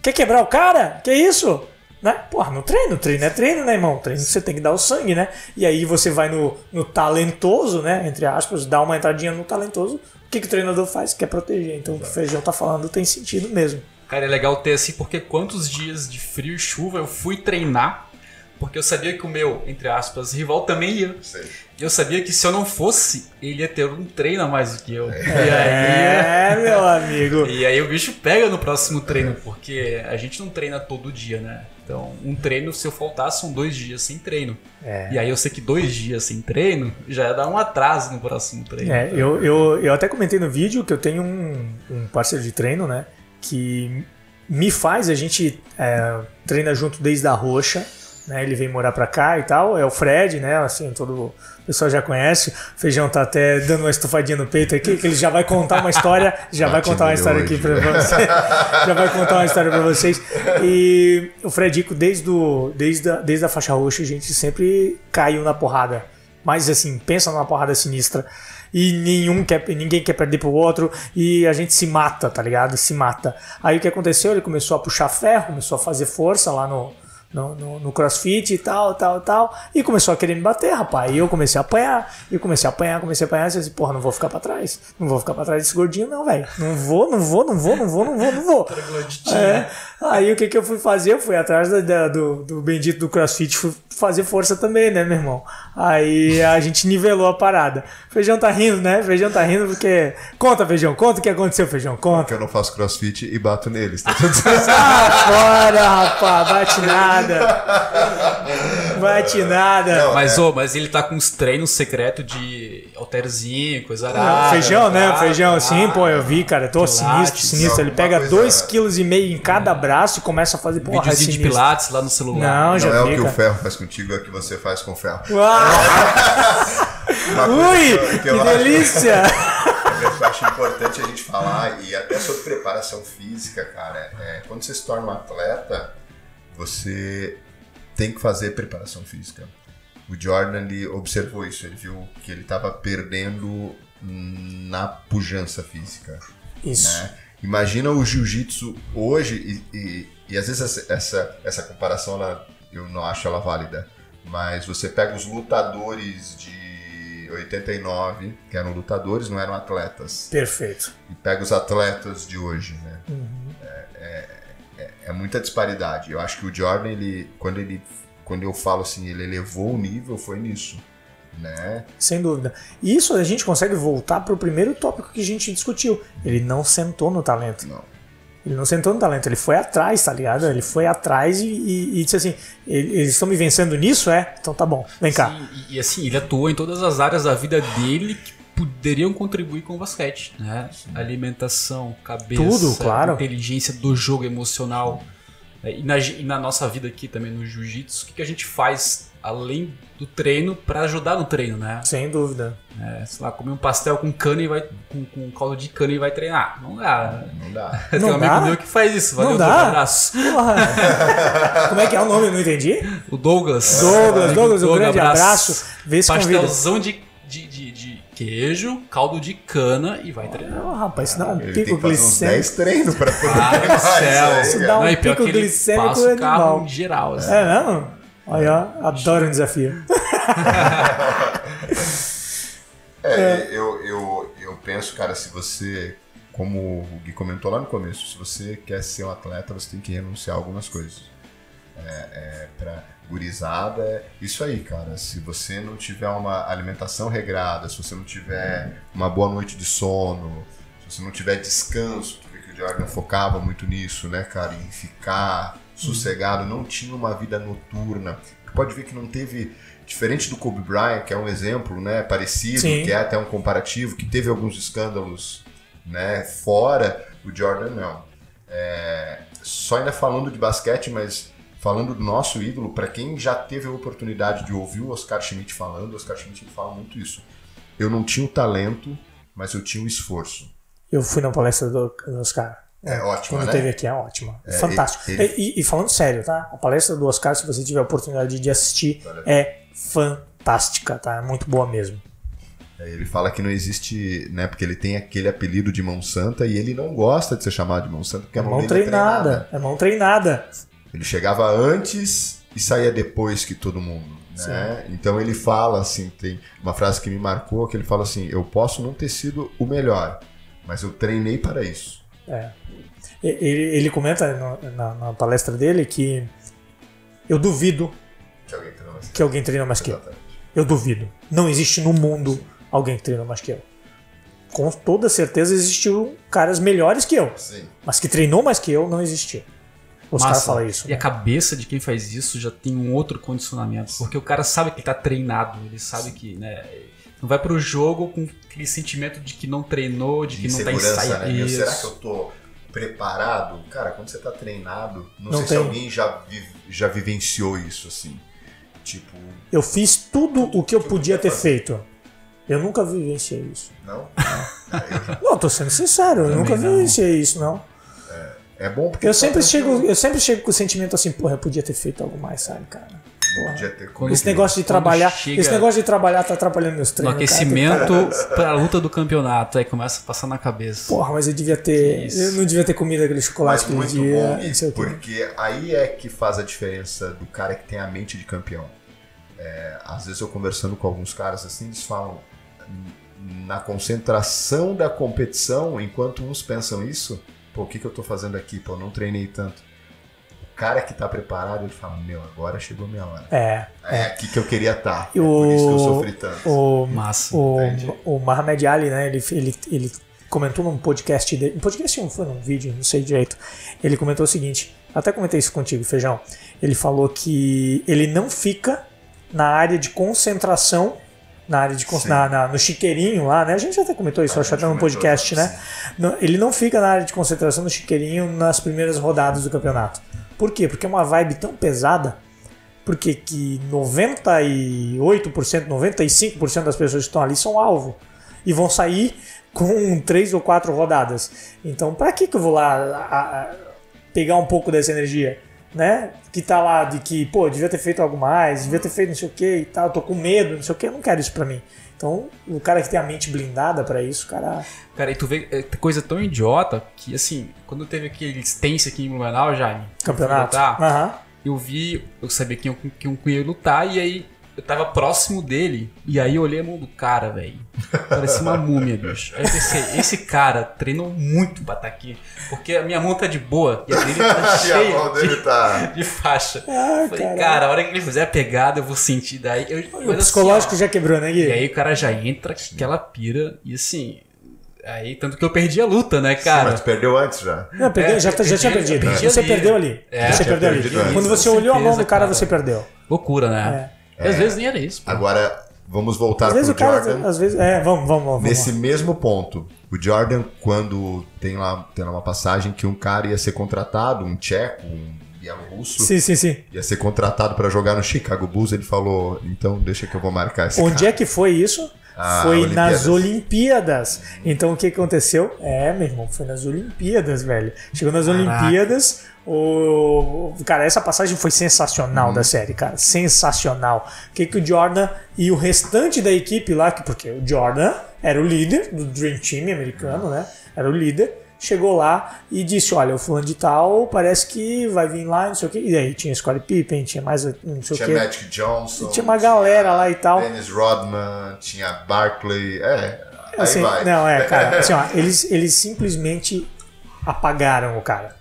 quer quebrar o cara? Que isso? Né? Porra, no treino, treino é treino, né, irmão? Treino você tem que dar o sangue, né? E aí você vai no, no talentoso, né? Entre aspas, dá uma entradinha no talentoso. O que, que o treinador faz? Quer proteger. Então o que o feijão tá falando tem sentido mesmo. Cara, é legal ter assim, porque quantos dias de frio e chuva eu fui treinar, porque eu sabia que o meu, entre aspas, rival também ia. Sei. E eu sabia que se eu não fosse, ele ia ter um treino a mais do que eu. E aí, É, meu amigo. e aí o bicho pega no próximo treino, porque a gente não treina todo dia, né? Então, um treino, se eu faltar, são dois dias sem treino. É. E aí eu sei que dois dias sem treino já ia dar um atraso no próximo treino. É, eu, eu, eu até comentei no vídeo que eu tenho um, um parceiro de treino, né? Que me faz, a gente é, treina junto desde a roxa, né? Ele vem morar pra cá e tal. É o Fred, né? Assim, todo o pessoal já conhece. O Feijão tá até dando uma estufadinha no peito aqui, que ele já vai contar uma história. Já vai contar uma história aqui pra você. já vai contar uma história pra vocês. E o Fredico, desde, o, desde, a, desde a faixa roxa, a gente sempre caiu na porrada. Mas assim, pensa numa porrada sinistra. E nenhum quer, ninguém quer perder pro outro. E a gente se mata, tá ligado? Se mata. Aí o que aconteceu? Ele começou a puxar ferro, começou a fazer força lá no, no, no, no crossfit e tal, tal, tal. E começou a querer me bater, rapaz. E eu comecei a apanhar. E eu comecei a apanhar, comecei a apanhar. E eu disse, porra, não vou ficar pra trás. Não vou ficar pra trás desse gordinho, não, velho. Não vou, não vou, não vou, não vou, não vou, não vou. É. Aí o que, que eu fui fazer? Eu fui atrás da- da- do, do bendito do crossfit, fui fazer força também, né, meu irmão? Aí a (laughs) gente nivelou a parada. Feijão tá rindo, né? Feijão tá rindo porque. Conta, feijão, conta o que aconteceu, feijão, conta. Porque eu não faço crossfit e bato neles. Tá tudo (laughs) certo. Ah, fora, rapaz, bate nada. Bate nada. Não, Mas, ô, mas ele tá com uns treinos secretos de alterzinho, coisa arada. feijão, né? Feijão assim, pô, eu vi, cara. Eu tô Pilates. sinistro, sinistro. Ele pega uma coisa- 2,5 kg em cada braço e começa a fazer porra, é Videozinho de sinistro. pilates lá no celular. Não, já Não é o vi, que o ferro faz contigo, é que você faz com ferro. Uau! (laughs) Ui, que que eu acho- delícia! (laughs) Eu acho importante a gente falar, e até sobre preparação física, cara. é, quando você se torna um atleta, você tem que fazer preparação física. O Jordan ele observou isso, ele viu que ele estava perdendo na pujança física. Isso. né? Imagina o jiu-jitsu hoje, e, e, e às vezes essa, essa, essa comparação ela- eu não acho ela válida, mas você pega os lutadores de 89, que eram lutadores, não eram atletas, Perfeito. e pega os atletas de hoje, né? Uhum. É, é- é muita disparidade. Eu acho que o Jordan, ele, quando ele, quando eu falo assim, ele elevou o nível, foi nisso, né? Sem dúvida. E isso a gente consegue voltar pro primeiro tópico que a gente discutiu. Ele não sentou no talento. Não. Ele não sentou no talento, ele foi atrás, tá ligado? Ele foi atrás e, e- e disse assim: "E- eles estão me vencendo nisso? É? Então tá bom, vem cá. Sim, e, e assim, ele atuou em todas as áreas da vida dele que poderiam contribuir com o basquete, né? Alimentação, cabeça, Tudo, claro. inteligência do jogo emocional. É, E na, e na nossa vida aqui também no jiu-jitsu, o que, que a gente faz além do treino pra ajudar no treino, né? Sem dúvida. É, sei lá, comer um pastel com cana e vai com, com caldo de cana e vai treinar. Não dá. Não dá. (laughs) Tem Não um amigo dá? meu que faz isso. Valeu, Não dá? Douglas, abraço. (laughs) Como é que é o nome? Eu não entendi. O Douglas. Douglas, Amigo Douglas, um grande abraço. Vê se convida. Pastelzão de, de, de, de queijo, caldo de cana e vai treinar. Não, rapaz, isso dá um Ele pico glicêmico. 10 treinos pra (laughs) poder treinar do céu. isso aí, Dá cara. um Não, pico glicêmico passa o carro animal. em geral. assim. É mesmo? Olha, ó, adoro um desafio. É, Eu, eu, eu penso, cara, se você como o Gui comentou lá no começo, se você quer ser um atleta, você tem que renunciar a algumas coisas. É, é, pra gurizada, é isso aí, cara. Se você não tiver uma alimentação regrada, se você não tiver uma boa noite de sono, se você não tiver descanso, tu vê que o Jordan focava muito nisso, né, cara, em ficar sossegado, não tinha uma vida noturna. Tu pode ver que não teve diferente do Kobe Bryant, que é um exemplo, né, parecido, Sim. que é até um comparativo, que teve alguns escândalos, né, fora o Jordan não. É, só ainda falando de basquete, mas falando do nosso ídolo, para quem já teve a oportunidade de ouvir o Oscar Schmidt falando, o Oscar Schmidt fala muito isso. Eu não tinha o talento, mas eu tinha o esforço. Eu fui na palestra do Oscar. É ótima, Quando né? teve aqui, é ótima. É, Fantástico. ele- E, e falando sério, tá? A palestra do Oscar, se você tiver a oportunidade de assistir, é fantástica, tá? É muito boa mesmo. É, Ele fala que não existe, né? Porque ele tem aquele apelido de mão santa e ele não gosta de ser chamado de mão santa porque a mão, mão é treinada. É mão treinada. Ele chegava antes e saía depois que todo mundo. Né? Então ele fala assim, tem uma frase que me marcou que ele fala assim: eu posso não ter sido o melhor, mas eu treinei para isso. É. Ele, ele comenta no- na, na palestra dele que eu duvido Que alguém treinou mais que alguém treina mais que eu. Exatamente. Eu duvido. Não existe no mundo alguém que treina mais que eu. Com toda certeza existiu caras melhores que eu, Sim. mas que treinou mais que eu não existiu. Os caras falam isso. E a né? cabeça de quem faz isso já tem um outro condicionamento. Porque o cara sabe que ele tá treinado, ele sabe que, né? Não vai pro jogo com aquele sentimento de que não treinou, de que De não tá segurança, ensaiando. né? Meu, será que eu tô preparado? Cara, quando você tá treinado, não, Não sei tem. se alguém já, vi- já vivenciou isso, assim. Tipo, Eu fiz tudo o que eu Tudo podia que ter eu feito. Eu nunca vivenciei isso. não? (laughs) Não, tô sendo sincero, eu Também nunca não. vivenciei isso, não. É bom porque. Eu tá sempre chego, eu sempre chego com o sentimento assim, porra, eu podia ter feito algo mais, sabe, cara? Podia ter Esse negócio de trabalhar, chega- esse negócio de trabalhar tá atrapalhando meus No treinos. cara. aquecimento (laughs) pra luta do campeonato, aí começa a passar na cabeça. Porra, mas eu devia ter. Que. Eu não devia ter comido aquele chocolate Mas aquele muito dia. bom, porque aí é que faz a diferença do cara que tem a mente de campeão. É, às vezes eu conversando com alguns caras assim, eles falam "N- na concentração da competição, enquanto uns pensam isso, pô, o que, que eu tô fazendo aqui? Pô, eu não treinei tanto. O cara que tá preparado, ele fala, meu, agora chegou a minha hora. É. É, aqui que eu queria estar. E É por isso que eu o- sofri tanto. O, Massa. o, Entendi. o Mohamed Ali, né? Ele, ele, ele comentou num podcast dele. Um podcast não foi num vídeo, não sei direito. Ele comentou o seguinte: até comentei isso contigo, Feijão. Ele falou que ele não fica na área de concentração. Na área de na, na- no chiqueirinho lá, né? A gente até comentou isso, acho até no comentou, podcast, né? Não- ele não fica na área de concentração no chiqueirinho nas primeiras rodadas do campeonato. Por quê? Porque é uma vibe tão pesada porque que 98%, 95% das pessoas que estão ali são alvo e vão sair com três ou quatro rodadas. Então, para que que eu vou lá a- a- pegar um pouco dessa energia, né? Que tá lá de que, pô, devia ter feito algo mais, devia ter feito não sei o que e tal, tô com medo, não sei o que, eu não quero isso pra mim. Então, o cara que tem a mente blindada pra isso, cara Cara, e tu vê é, coisa tão idiota que, assim, quando teve aquele Stance aqui em Blumenau, Jaime, campeonato. lutar, Aham. eu vi, eu sabia que eu, que eu ia lutar, e aí eu tava próximo dele, e aí eu olhei a mão do cara, velho. Parecia uma múmia, bicho. Aí eu pensei, esse cara treinou muito pra estar aqui, porque a minha mão tá de boa, e a dele tá (laughs) E a mão cheia dele de, tá. (laughs) de faixa. Ah, Eu Falei, cara. cara, a hora que ele fizer a pegada, eu vou sentir daí. Eu, O mas assim, psicológico ó, já quebrou, né, Gui? E aí o cara já entra com aquela pira, e assim. Aí, tanto que eu perdi a luta, né, Sim, cara? mas tu perdeu antes já. Não, perdeu, É, já, tá- já perdi- tinha perdido. perdi Você ali. perdeu ali. É, você perdeu ali. Quando você olhou a mão do cara, cara. você perdeu. Loucura, né? E às vezes nem era isso. pô. Agora, vamos voltar Às vezes pro o cara, Jordan. às vezes, é, vamos, vamos, vamos. Nesse vamos. mesmo ponto, o Jordan, quando tem lá, tem lá uma passagem que um cara ia ser contratado, um tcheco, um bielorrusso, Sim, sim, sim. ia ser contratado para jogar no Chicago Bulls, ele falou, então deixa que eu vou marcar esse Onde cara. é que foi isso? Ah, foi Olimpíadas. nas Olimpíadas. Então o que aconteceu? É, meu irmão, foi nas Olimpíadas, velho. Chegou nas Caraca. Olimpíadas, o. Cara, essa passagem foi sensacional Uhum. da série, cara. Sensacional. O que, que o Jordan e o restante da equipe lá, que- porque o Jordan era o líder do Dream Team americano, né? Era o líder. Chegou lá e disse: Olha, o fulano de tal parece que vai vir lá, não sei o quê. E aí tinha Scottie Pippen, tinha mais não sei o Tinha quê. Magic Johnson, Tinha uma galera lá e tal. Dennis Rodman, tinha Barkley, é, Aí Assim, vai. não, é, cara, (laughs) assim, ó, eles, eles simplesmente apagaram o cara.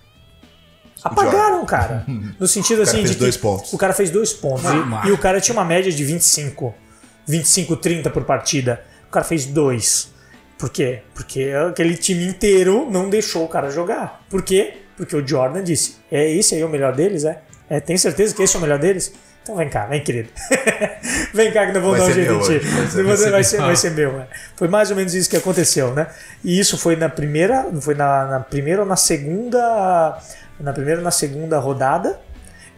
Apagaram o cara. (laughs) No sentido cara assim fez de que dois pontos. o cara fez dois pontos. E, e o cara tinha uma média de 25. 25, 30 por partida. O cara fez dois. Por quê? Porque aquele time inteiro não deixou o cara jogar. Por quê? Porque o Jordan disse: É esse aí o melhor deles? É? é tem certeza que esse é o melhor deles? Então vem cá, vem querido. (laughs) vem cá que vamos Vai dar um jeito em ti. hoje, vai ser- Vai ser, vai ser, meu. vai ser meu. é. Foi mais ou menos isso que aconteceu, né? E isso foi na primeira, foi na, na primeira ou na segunda, na primeira ou na segunda rodada.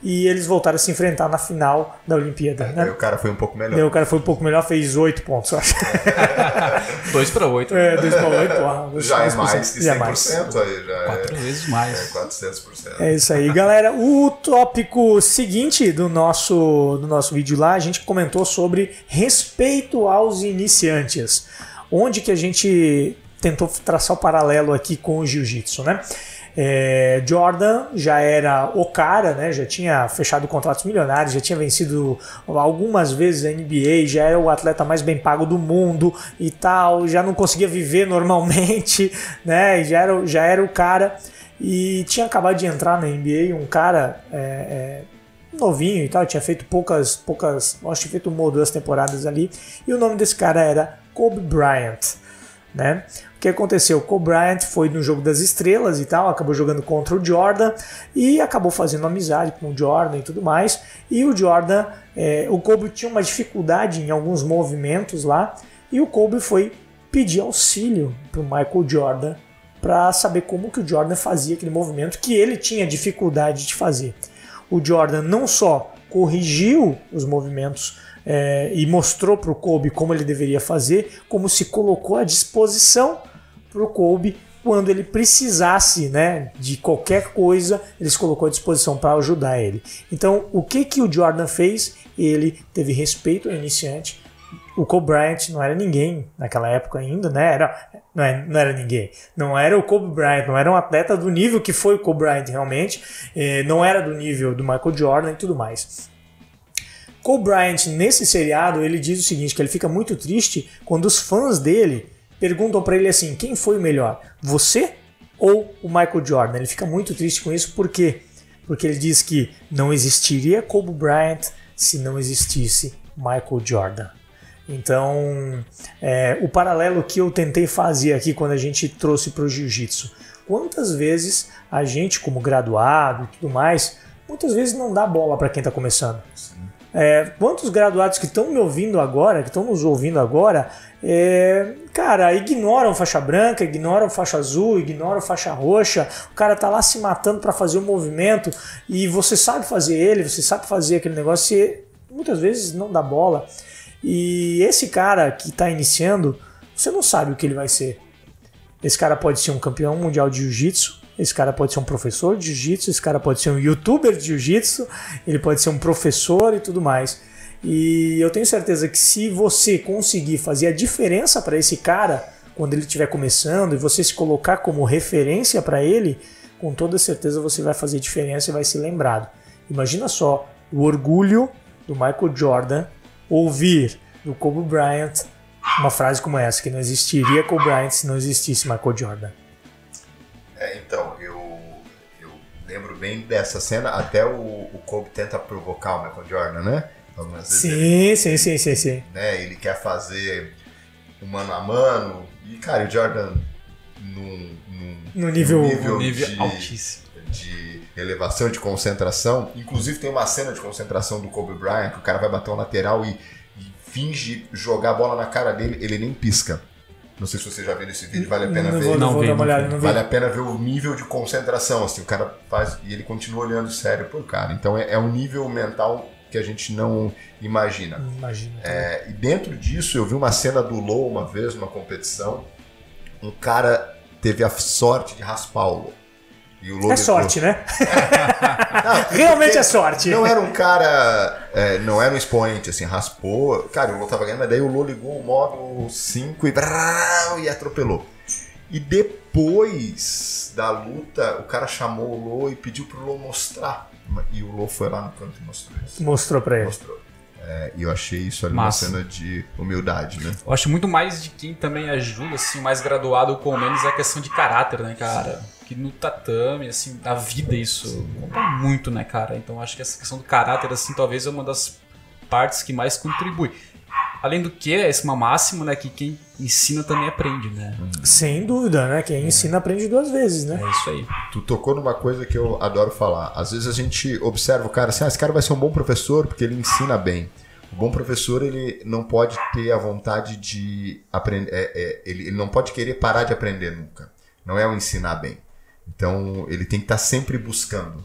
E eles voltaram a se enfrentar na final da Olimpíada. Aí Né? o cara foi um pouco melhor. Daí o cara foi um pouco melhor, fez oito pontos, eu acho. 2 para 8. É, dois para oito, porra. Já é mais que 100%, Já é mais. aí, já Quatro é, vezes é mais. 400%. É isso aí, galera. O tópico seguinte do nosso, do nosso vídeo lá, a gente comentou sobre respeito aos iniciantes. Onde que a gente tentou traçar o paralelo aqui com o jiu-jitsu, né? É, Jordan já era o cara, né? Já tinha fechado contratos milionários, já tinha vencido algumas vezes a NBA, já era o atleta mais bem pago do mundo e tal, já não conseguia viver normalmente, (laughs) né? Já era, já era o cara e tinha acabado de entrar na NBA, um cara é, é, novinho e tal, tinha feito poucas, poucas, acho que feito uma ou duas temporadas ali, e o nome desse cara era Kobe Bryant, né? O que aconteceu? Kobe Bryant foi no jogo das estrelas e tal, acabou jogando contra o Jordan e acabou fazendo amizade com o Jordan e tudo mais. E o Jordan, é, o Kobe tinha uma dificuldade em alguns movimentos lá e o Kobe foi pedir auxílio para o Michael Jordan para saber como que o Jordan fazia aquele movimento que ele tinha dificuldade de fazer. O Jordan não só corrigiu os movimentos é, e mostrou para o Kobe como ele deveria fazer, como se colocou à disposição para o Kobe quando ele precisasse né, de qualquer coisa, ele se colocou à disposição para ajudar ele. Então, o que, que o Jordan fez? Ele teve respeito ao iniciante. O Kobe Bryant não era ninguém naquela época ainda, né? Era, não, é- não era ninguém. Não era o Kobe Bryant, não era um atleta do nível que foi o Kobe Bryant realmente. eh, não era do nível do Michael Jordan e tudo mais. Cole Bryant, nesse seriado, ele diz o seguinte, que ele fica muito triste quando os fãs dele perguntam pra ele assim, quem foi o melhor, você ou o Michael Jordan? Ele fica muito triste com isso, por quê? Porque ele diz que não existiria Kobe Bryant se não existisse Michael Jordan. Então, é, o paralelo que eu tentei fazer aqui quando a gente trouxe para o jiu-jitsu. Quantas vezes a gente, como graduado e tudo mais, muitas vezes não dá bola para quem está começando. É, quantos graduados que estão me ouvindo agora, que estão nos ouvindo agora, é, cara, ignoram faixa branca, ignoram faixa azul, ignoram faixa roxa, o cara tá lá se matando para fazer o movimento e você sabe fazer ele, você sabe fazer aquele negócio, e muitas vezes não dá bola. E esse cara que está iniciando, você não sabe o que ele vai ser. Esse cara pode ser um campeão mundial de jiu-jitsu, esse cara pode ser um professor de jiu-jitsu, esse cara pode ser um youtuber de jiu-jitsu, ele pode ser um professor e tudo mais. E eu tenho certeza que se você conseguir fazer a diferença para esse cara quando ele estiver começando e você se colocar como referência para ele, com toda certeza você vai fazer diferença e vai ser lembrado. Imagina só o orgulho do Michael Jordan ouvir do Kobe Bryant uma frase como essa, que não existiria Kobe Bryant se não existisse Michael Jordan. É, então, eu, eu lembro bem dessa cena, até o, o Kobe tenta provocar o Michael Jordan, né? Algumas vezes ele, Sim, sim, sim, sim, sim. né, ele quer fazer um mano a mano, e cara, o Jordan num, num, No nível- num Nível de, altíssimo. de elevação, de concentração. Inclusive tem uma cena de concentração do Kobe Bryant, que o cara vai bater um lateral e, e finge jogar a bola na cara dele, ele nem pisca. Não sei se você já viu esse vídeo, vale a pena não ver. vou, não Não vou vi, dar uma não olhada, vi. não vi. Vale a pena ver o nível de concentração, assim, o cara faz e ele continua olhando sério pro cara. Então é, é um nível mental que a gente não imagina. Imagina. É, e dentro disso eu vi uma cena do Low uma vez numa competição. Um cara teve a sorte de raspar o Low. Low É sorte, né? (laughs) Não, (laughs) Realmente é sorte. Não era um cara. é, não era um expoente, assim, raspou. Cara, o Lô tava ganhando, mas daí o Lô ligou o modo 5 e, brau, e atropelou. E depois da luta, o cara chamou o Lô e pediu pro Lô mostrar. E o Lô foi lá no canto e mostrou isso. Mostrou pra ele. Mostrou. É, e eu achei isso ali Massa. uma cena de humildade, né? Eu acho muito mais de quem também ajuda, assim, mais graduado ou com menos, é a questão de caráter, né, cara? Que no tatame, assim, na vida isso conta muito, né, cara? Então acho que essa questão do caráter, assim, talvez é uma das partes que mais contribui. Além do que, é uma máxima, né, que quem ensina também aprende, né? Sem dúvida, né? Quem ensina aprende duas vezes, né? É isso aí. Tu tocou numa coisa que eu adoro falar. Às vezes a gente observa o cara assim, ah, esse cara vai ser um bom professor porque ele ensina bem. O bom professor, ele não pode ter a vontade de aprender, é, é, ele, ele não pode querer parar de aprender nunca. Não é o ensinar bem. Então, ele tem que estar sempre buscando.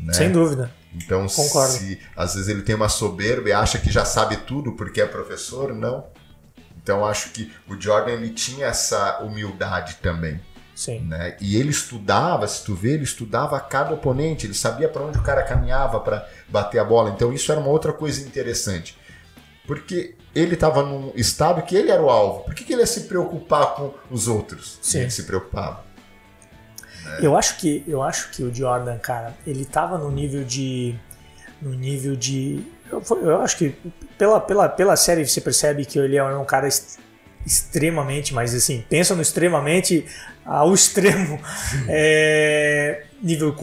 Né? Sem dúvida. Então, Concordo. se às vezes ele tem uma soberba e acha que já sabe tudo porque é professor, não. Então, acho que o Jordan ele tinha essa humildade também Sim. né? E ele estudava, se tu vê, ele estudava cada oponente, ele sabia para onde o cara caminhava para bater a bola. Então isso era uma outra coisa interessante. Porque ele estava num estado que ele era o alvo. Por que, que ele ia se preocupar com os outros? Sim. Ele se preocupava. Eu acho que eu acho que o Jordan, cara, ele tava no nível de no nível de eu, eu acho que pela, pela, pela série você percebe que ele é um cara est- extremamente, mas assim, pensa no extremamente ao extremo (laughs) é, nível,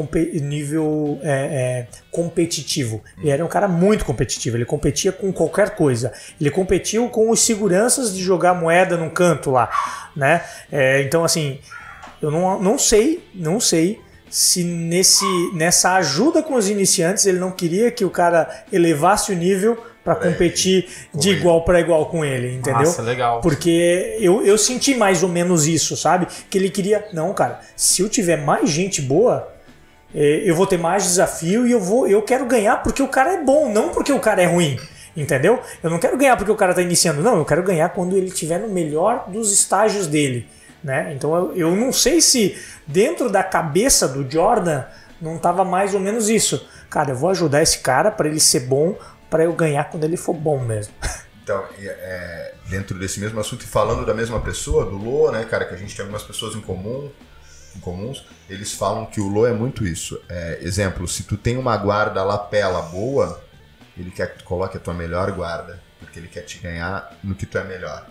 nível é, é, competitivo. Ele era um cara muito competitivo, ele competia com qualquer coisa. Ele competiu com os seguranças de jogar moeda num canto lá, né? É, então assim, eu não, não sei, não sei se nesse, nessa ajuda com os iniciantes ele não queria que o cara elevasse o nível para competir com de igual para igual com ele, entendeu? Nossa, legal. Porque eu, eu senti mais ou menos isso, sabe? Que ele queria, não, cara, se eu tiver mais gente boa, eh, eu vou ter mais desafio e eu vou, eu quero ganhar porque o cara é bom, não porque o cara é ruim. Entendeu? Eu não quero ganhar porque o cara tá iniciando, não, eu quero ganhar quando ele estiver no melhor dos estágios dele. Né? Então eu, eu não sei se dentro da cabeça do Jordan não tava mais ou menos isso. Cara, eu vou ajudar esse cara para ele ser bom, para eu ganhar quando ele for bom mesmo. (laughs) Então, é, dentro desse mesmo assunto e falando da mesma pessoa, do Lô, né, cara, que a gente tem algumas pessoas em comum, em comuns, eles falam que o Lô é muito isso. É, exemplo, se tu tem uma guarda lapela boa, ele quer que tu coloque a tua melhor guarda, porque ele quer te ganhar no que tu é melhor.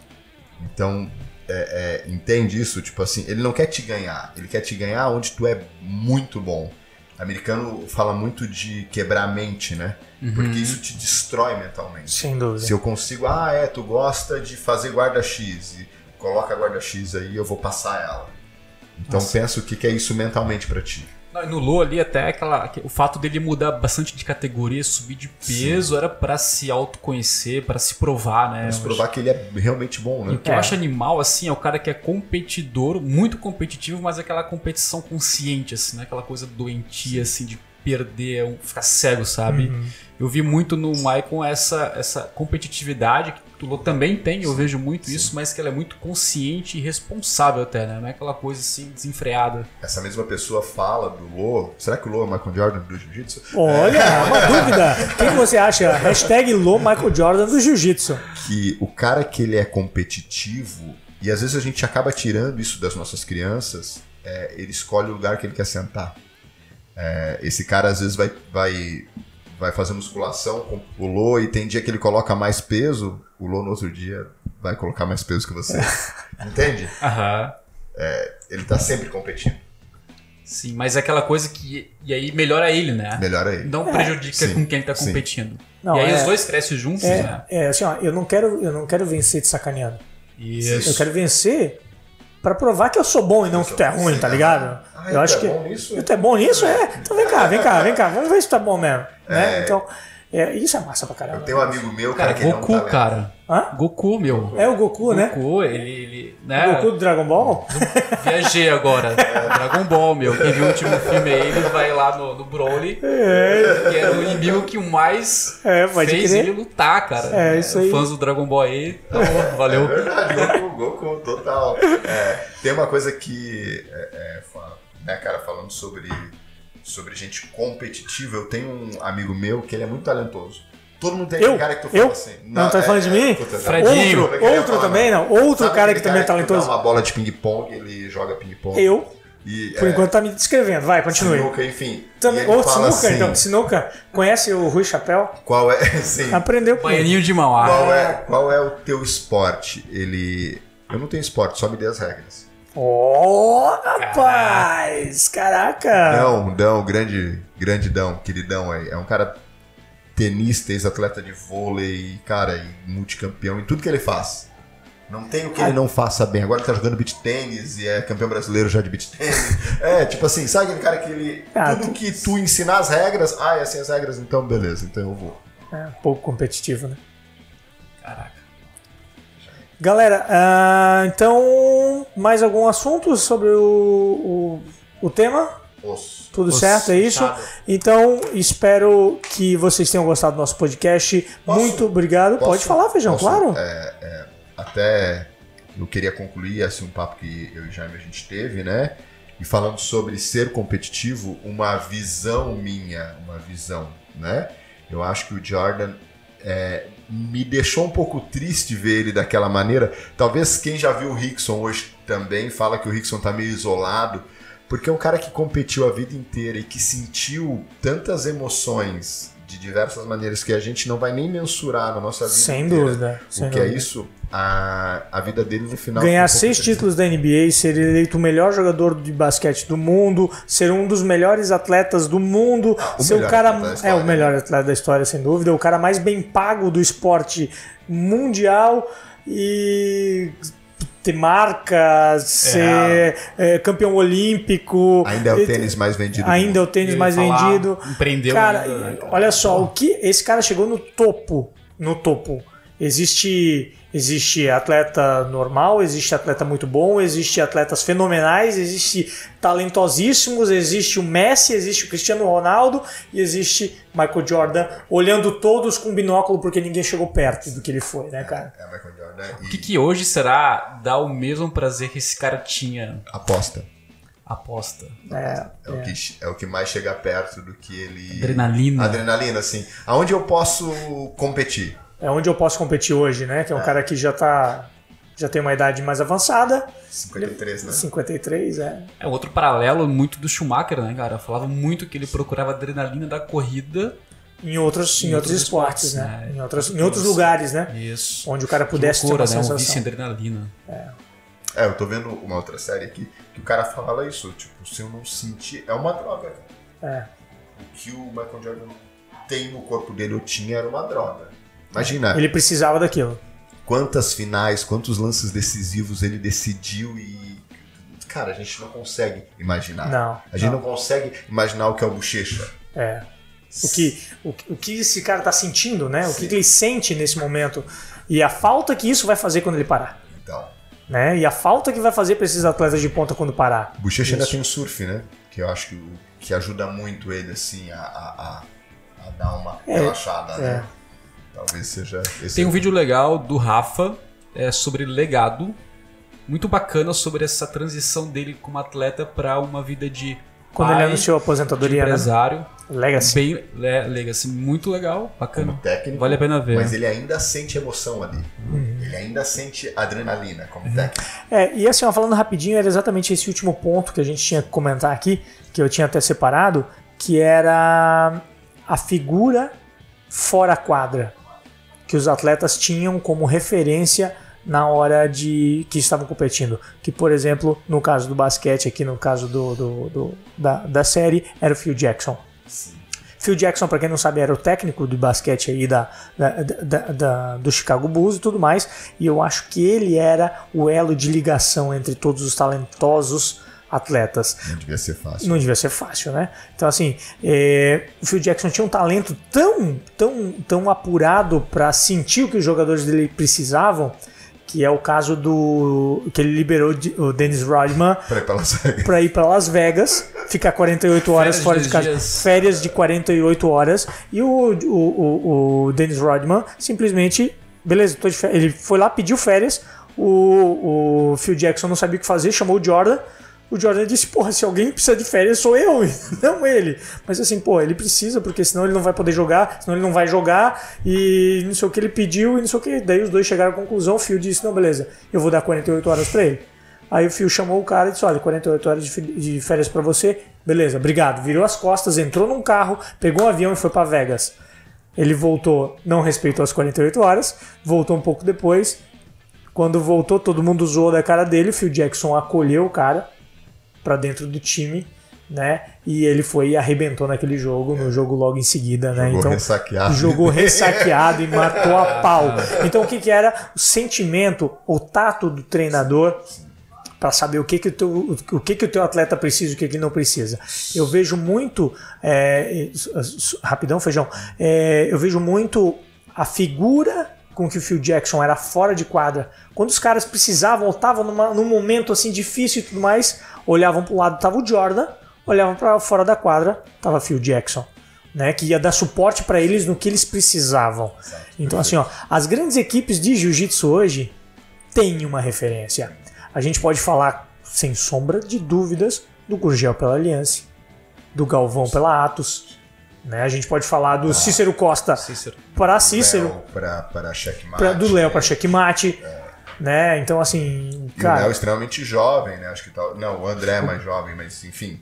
Então, é, é, entende isso? Tipo assim, ele não quer te ganhar, ele quer te ganhar onde tu é muito bom. O americano fala muito de quebrar a mente, né? Porque isso te destrói mentalmente. Sem dúvida. Se eu consigo, ah, é, tu gosta de fazer guarda X e coloca a guarda X aí, eu vou passar ela. Então Nossa. pensa o que, que é isso mentalmente pra ti. Não, e no Lô ali até aquela, o fato dele mudar bastante de categoria, subir de peso, era pra se autoconhecer, pra se provar, né? Mas Eu provar que ele é realmente bom, E o né? que eu É. acho animal, assim, é o cara que é competidor, muito competitivo, mas aquela competição consciente, assim, né? Aquela coisa doentia, assim, de perder, ficar cego, sabe? Uhum. Eu vi muito no Maicon essa, essa competitividade, que o Lô também tem, eu vejo muito isso, mas que ela é muito consciente e responsável até, né? Não é aquela coisa, assim, desenfreada. Essa mesma pessoa fala do Lô. Será que o Lô é o Michael Jordan do Jiu-Jitsu? Olha, uma dúvida. Quem você acha? Hashtag Lô Michael Jordan do Jiu-Jitsu. que o cara que ele é competitivo, e às vezes a gente acaba tirando isso das nossas crianças, é, ele escolhe o lugar que ele quer sentar. É, esse cara às vezes vai, vai, vai fazer musculação com o Lô e tem dia que ele coloca mais peso, o Lô no outro dia vai colocar mais peso que você. (laughs) Entende? Aham. Ele tá sempre competindo. Sim, mas é aquela coisa que. E aí melhora ele, né? Melhor aí. Não prejudica Sim, com quem ele tá competindo. Não, e aí é- os dois crescem juntos, né? É, é assim, ó, eu não quero, eu não quero vencer te sacaneando. Isso. Eu quero vencer pra provar que eu sou bom e não que tu é ruim, tá ligado? Ah, eu tu acho é que bom nisso? tu é bom nisso, é. Então vem cá, vem cá, vem cá, vamos ver se tu é bom mesmo, né? É. Então, é, isso é massa pra caramba. Eu tenho um amigo meu, Cara, cara, que Goku, não tá cara. Hã? Goku, meu. É o Goku, né? Goku, ele, ele O né? Goku do Dragon Ball? Viajei agora. Dragon Ball, meu. Quem viu o último filme aí, ele vai lá no, no Broly, É, que era o inimigo que mais é fez crer. ele lutar, cara. É, isso aí. Fãs do Dragon Ball aí, então, valeu. É verdade, Goku, Goku, total. É, tem uma coisa que, é, é, né, cara, falando sobre, sobre gente competitiva, eu tenho um amigo meu que ele é muito talentoso. Todo mundo tem Eu? aquele cara que tu Eu? fala assim. Não, tá falando de mim? puta, Fredinho. outro, eu Outro, falar, também, não. Outro Sabe cara que também é talentoso. uma bola de ping-pong, ele joga ping-pong. Eu, E, Por é, enquanto tá me descrevendo. Vai, continue. sinuca, enfim. Também, ele ou sinuca, assim, então. Sinuca. Conhece o Rui Chapéu? Qual é, (laughs) sim, Aprendeu com ele. Baianinho de Mauá. qual, é, qual é o teu esporte? Ele. Eu não tenho esporte, só me dê as regras. Oh, rapaz! Caraca! Dão, Dão, grande, grande Dão, queridão aí. É um cara tenista, ex-atleta de vôlei, cara, e multicampeão em tudo que ele faz. Não tem o que ele não faça bem. Agora ele tá jogando beat tênis e é campeão brasileiro já de beat tênis. (laughs) É, tipo assim, sabe aquele cara que ele. Ah, tudo tu- que tu ensinar as regras, ah, é assim as regras, então beleza, então eu vou. É, um pouco competitivo, né? Caraca. Galera, ah, então, mais algum assunto sobre o, o, o tema? Osso. Tudo Os- certo, é isso? Então, espero que vocês tenham gostado do nosso podcast. Posso- Muito obrigado. Posso- Pode falar, Feijão, posso, claro. é, é, até eu queria concluir assim, um papo que eu e Jaime a gente teve, né? E falando sobre ser competitivo, uma visão minha, uma visão, né? Eu acho que o Jordan é, me deixou um pouco triste ver ele daquela maneira. Talvez quem já viu o Rickson hoje também fala que o Rickson tá meio isolado, porque é um cara que competiu a vida inteira e que sentiu tantas emoções de diversas maneiras que a gente não vai nem mensurar na nossa vida. Sem inteira. dúvida. sem O que é dúvida. isso? A, a vida dele no final. Ganhar um seis títulos da NBA, ser eleito o melhor jogador de basquete do mundo, ser um dos melhores atletas do mundo, Ah, o ser o cara. É o melhor atleta da história, sem dúvida, o cara mais bem pago do esporte mundial e ter marcas, ser é, campeão olímpico. Ainda é o tênis mais vendido. Ainda é o tênis mais falar, vendido. Empreendeu Cara, ainda, né, cara? olha só, o que esse cara chegou no topo, no topo. Existe existe atleta normal, existe atleta muito bom, existe atletas fenomenais, existe talentosíssimos, existe o Messi, existe o Cristiano Ronaldo e existe Michael Jordan, olhando todos com binóculo porque ninguém chegou perto do que ele foi, né, cara? É Michael Jordan. O E que, que hoje será dar o mesmo prazer que esse cara tinha? aposta. Aposta. É, É, O que, é o que mais chega perto do que ele. Adrenalina. Adrenalina, assim. Aonde eu posso competir? É onde eu posso competir hoje, né? Que é um cara que já tá já tem uma idade mais avançada, 53, né? 53, é. É outro paralelo muito do Schumacher, né, cara? Falava muito que ele procurava adrenalina da corrida. Em outros, em Em outros, outros esportes, esportes, né? né? Em, outras, em outros lugares, né? Isso. Onde o cara pudesse ter Loucura, uma né? Um sensação. adrenalina. É, eu tô vendo uma outra série aqui que o cara fala isso, tipo, se eu não sentir. É uma droga, cara. É. O que o Michael Jordan tem no corpo dele, eu tinha, era uma droga. Imagina Ele precisava daquilo. quantas finais, quantos lances decisivos ele decidiu e. Cara, a gente não consegue imaginar. Não, A gente não. não, consegue imaginar o que é o bochecha. É. O que, o, o que esse cara tá sentindo, né? O que, Sim. que ele sente nesse momento. E a falta que isso vai fazer quando ele parar. Então, Né? E a falta que vai fazer para esses atletas de ponta quando parar. o bochecha ainda tem o surf, né? Que eu acho que, que ajuda muito ele, assim, a, a, a- a dar uma É, relaxada, é. né? Talvez seja esse. Tem um vídeo legal do Rafa é, sobre legado. Muito bacana sobre essa transição dele como atleta para uma vida de Quando pai, ele anunciou a de aposentadoria, né? empresário. Legacy. Bem le, legacy, muito legal, bacana. como técnico. Vale a pena ver. Mas ele ainda sente emoção ali. Ele ainda sente adrenalina como técnico. É, e assim, ó, falando rapidinho, era exatamente esse último ponto que a gente tinha que comentar aqui, que eu tinha até separado, que era a figura fora quadra que os atletas tinham como referência na hora de que estavam competindo. Que, por exemplo, no caso do basquete, aqui no caso do, do- do- da, da série, era o Phil Jackson. Phil Jackson, para quem não sabe, era o técnico de basquete aí da, da- da- da- do Chicago Bulls e tudo mais. E eu acho que ele era o elo de ligação entre todos os talentosos atletas. Não devia ser fácil. Não devia ser fácil, né? Então, assim, é, o Phil Jackson tinha um talento tão, tão, tão apurado para sentir o que os jogadores dele precisavam, que é o caso do. que ele liberou de- o Dennis Rodman Pra ir pra Las Vegas. para ir para Las Vegas, ficar 48 horas fora de casa, dias. férias de 48 horas, e o, o, o, o Dennis Rodman simplesmente, beleza, tô de férias. ele foi lá, pediu férias, o, o Phil Jackson não sabia o que fazer, chamou o Jordan, o Jordan disse, porra, se alguém precisa de férias sou eu, (laughs) não ele. Mas assim, pô, ele precisa, porque senão ele não vai poder jogar, senão ele não vai jogar, e não sei o que ele pediu, e não sei o que. Daí os dois chegaram à conclusão, o Phil disse, não, beleza, eu vou dar 48 horas para ele. Aí o Phil chamou o cara e disse: Olha, 48 horas de férias pra você. Beleza, obrigado. Virou as costas, entrou num carro, pegou um avião e foi pra Vegas. Ele voltou, não respeitou as 48 horas, voltou um pouco depois. Quando voltou, todo mundo zoou da cara dele. O Phil Jackson acolheu o cara pra dentro do time, né? E ele foi e arrebentou naquele jogo, no jogo logo em seguida, né? Jogou então, ressaqueado. jogou ressaqueado e matou a (laughs) pau. Então o que, que era o sentimento, o tato do treinador para saber o que que o teu, o que que o teu atleta precisa e o que que ele não precisa. Eu vejo muito, é, rapidão feijão, é, eu vejo muito a figura com que o Phil Jackson era fora de quadra. Quando os caras precisavam, ou estavam num momento assim difícil e tudo mais, olhavam para o lado, tava o Jordan, olhavam para fora da quadra, tava Phil Jackson. Né, que ia dar suporte para eles no que eles precisavam. Então, assim, ó, as grandes equipes de jiu-jitsu hoje têm uma referência. A gente pode falar, sem sombra de dúvidas, do Gurgel pela Aliança, do Galvão pela Atos. Né? A gente pode falar do Cícero Costa Cícero. para Cícero, para checkmate. pra, do Léo para checkmate. Né? Então, assim, E o Léo é cara, extremamente jovem, né? Acho que tá... Não, o André é mais jovem, mas enfim.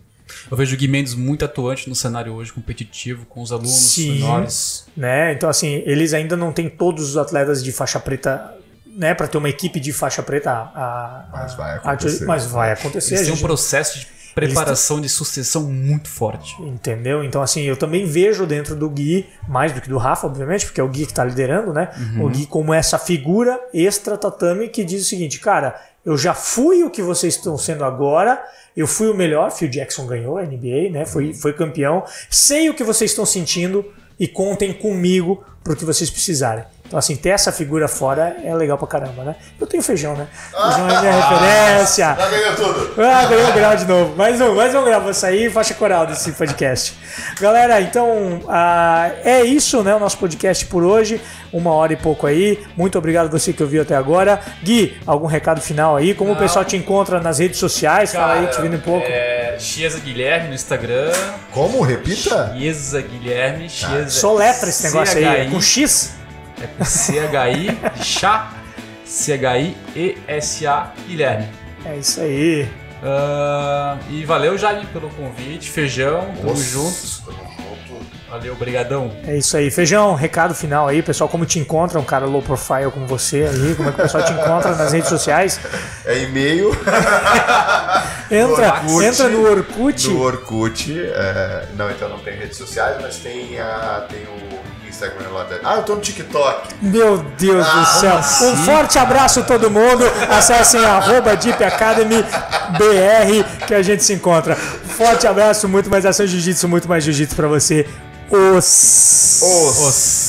Eu vejo o Gui Mendes muito atuante no cenário hoje, competitivo, com os alunos Sim. menores. né? Então, assim, eles ainda não têm todos os atletas de faixa preta, né? Para ter uma equipe de faixa preta. A, a- Mas vai a- acontecer. mas vai acontecer. Eles a têm um gente- processo de preparação de sucessão muito forte. Entendeu? Então, assim, eu também vejo dentro do Gui, mais do que do Rafa, obviamente, porque é o Gui que tá liderando, né? O Gui como essa figura extra tatame que diz o seguinte, cara, eu já fui o que vocês estão sendo agora, eu fui o melhor, Phil Jackson ganhou a NBA, né? Foi, foi campeão, sei o que vocês estão sentindo e contem comigo pro que vocês precisarem. Então, assim, ter essa figura fora é legal pra caramba, né? Eu tenho feijão, né? Feijão é minha referência. Já ganhou tudo! Ah, ganhou um grau de novo. Mais um, mais um grau. Vou sair faixa coral desse podcast. Galera, então ah, é isso, né? O nosso podcast por hoje. Uma hora e pouco aí. Muito obrigado você que ouviu até agora. Gui, algum recado final aí? Como o pessoal te encontra nas redes sociais? Fala aí, te vindo um pouco. É, Chiesa Guilherme no Instagram. Como? Repita? Chiesa Guilherme. Chiesa. Soletra esse negócio aí. Com X? É CHI, chá. C-H-I-E-S-A Guilherme. É isso aí. Ah, e valeu, Jaime, pelo convite. Feijão, tamo Nossa, junto. Tamo junto. Valeu, brigadão. É isso aí. Feijão, recado final aí, pessoal. Como te encontra um cara low profile como você aí? Como é que o pessoal te encontra nas redes sociais? É e-mail (laughs) Entra, Orkut. entra no Orkut. do Orkut. é, Não, então não tem redes sociais, mas tem, a... tem o Ah, eu tô no TikTok. Meu Deus do céu. Um forte abraço a todo mundo. Acessem arroba Deep Academy BR que a gente se encontra. Forte abraço, muito mais ação jiu-jitsu, muito mais jiu-jitsu pra você. Os... Os.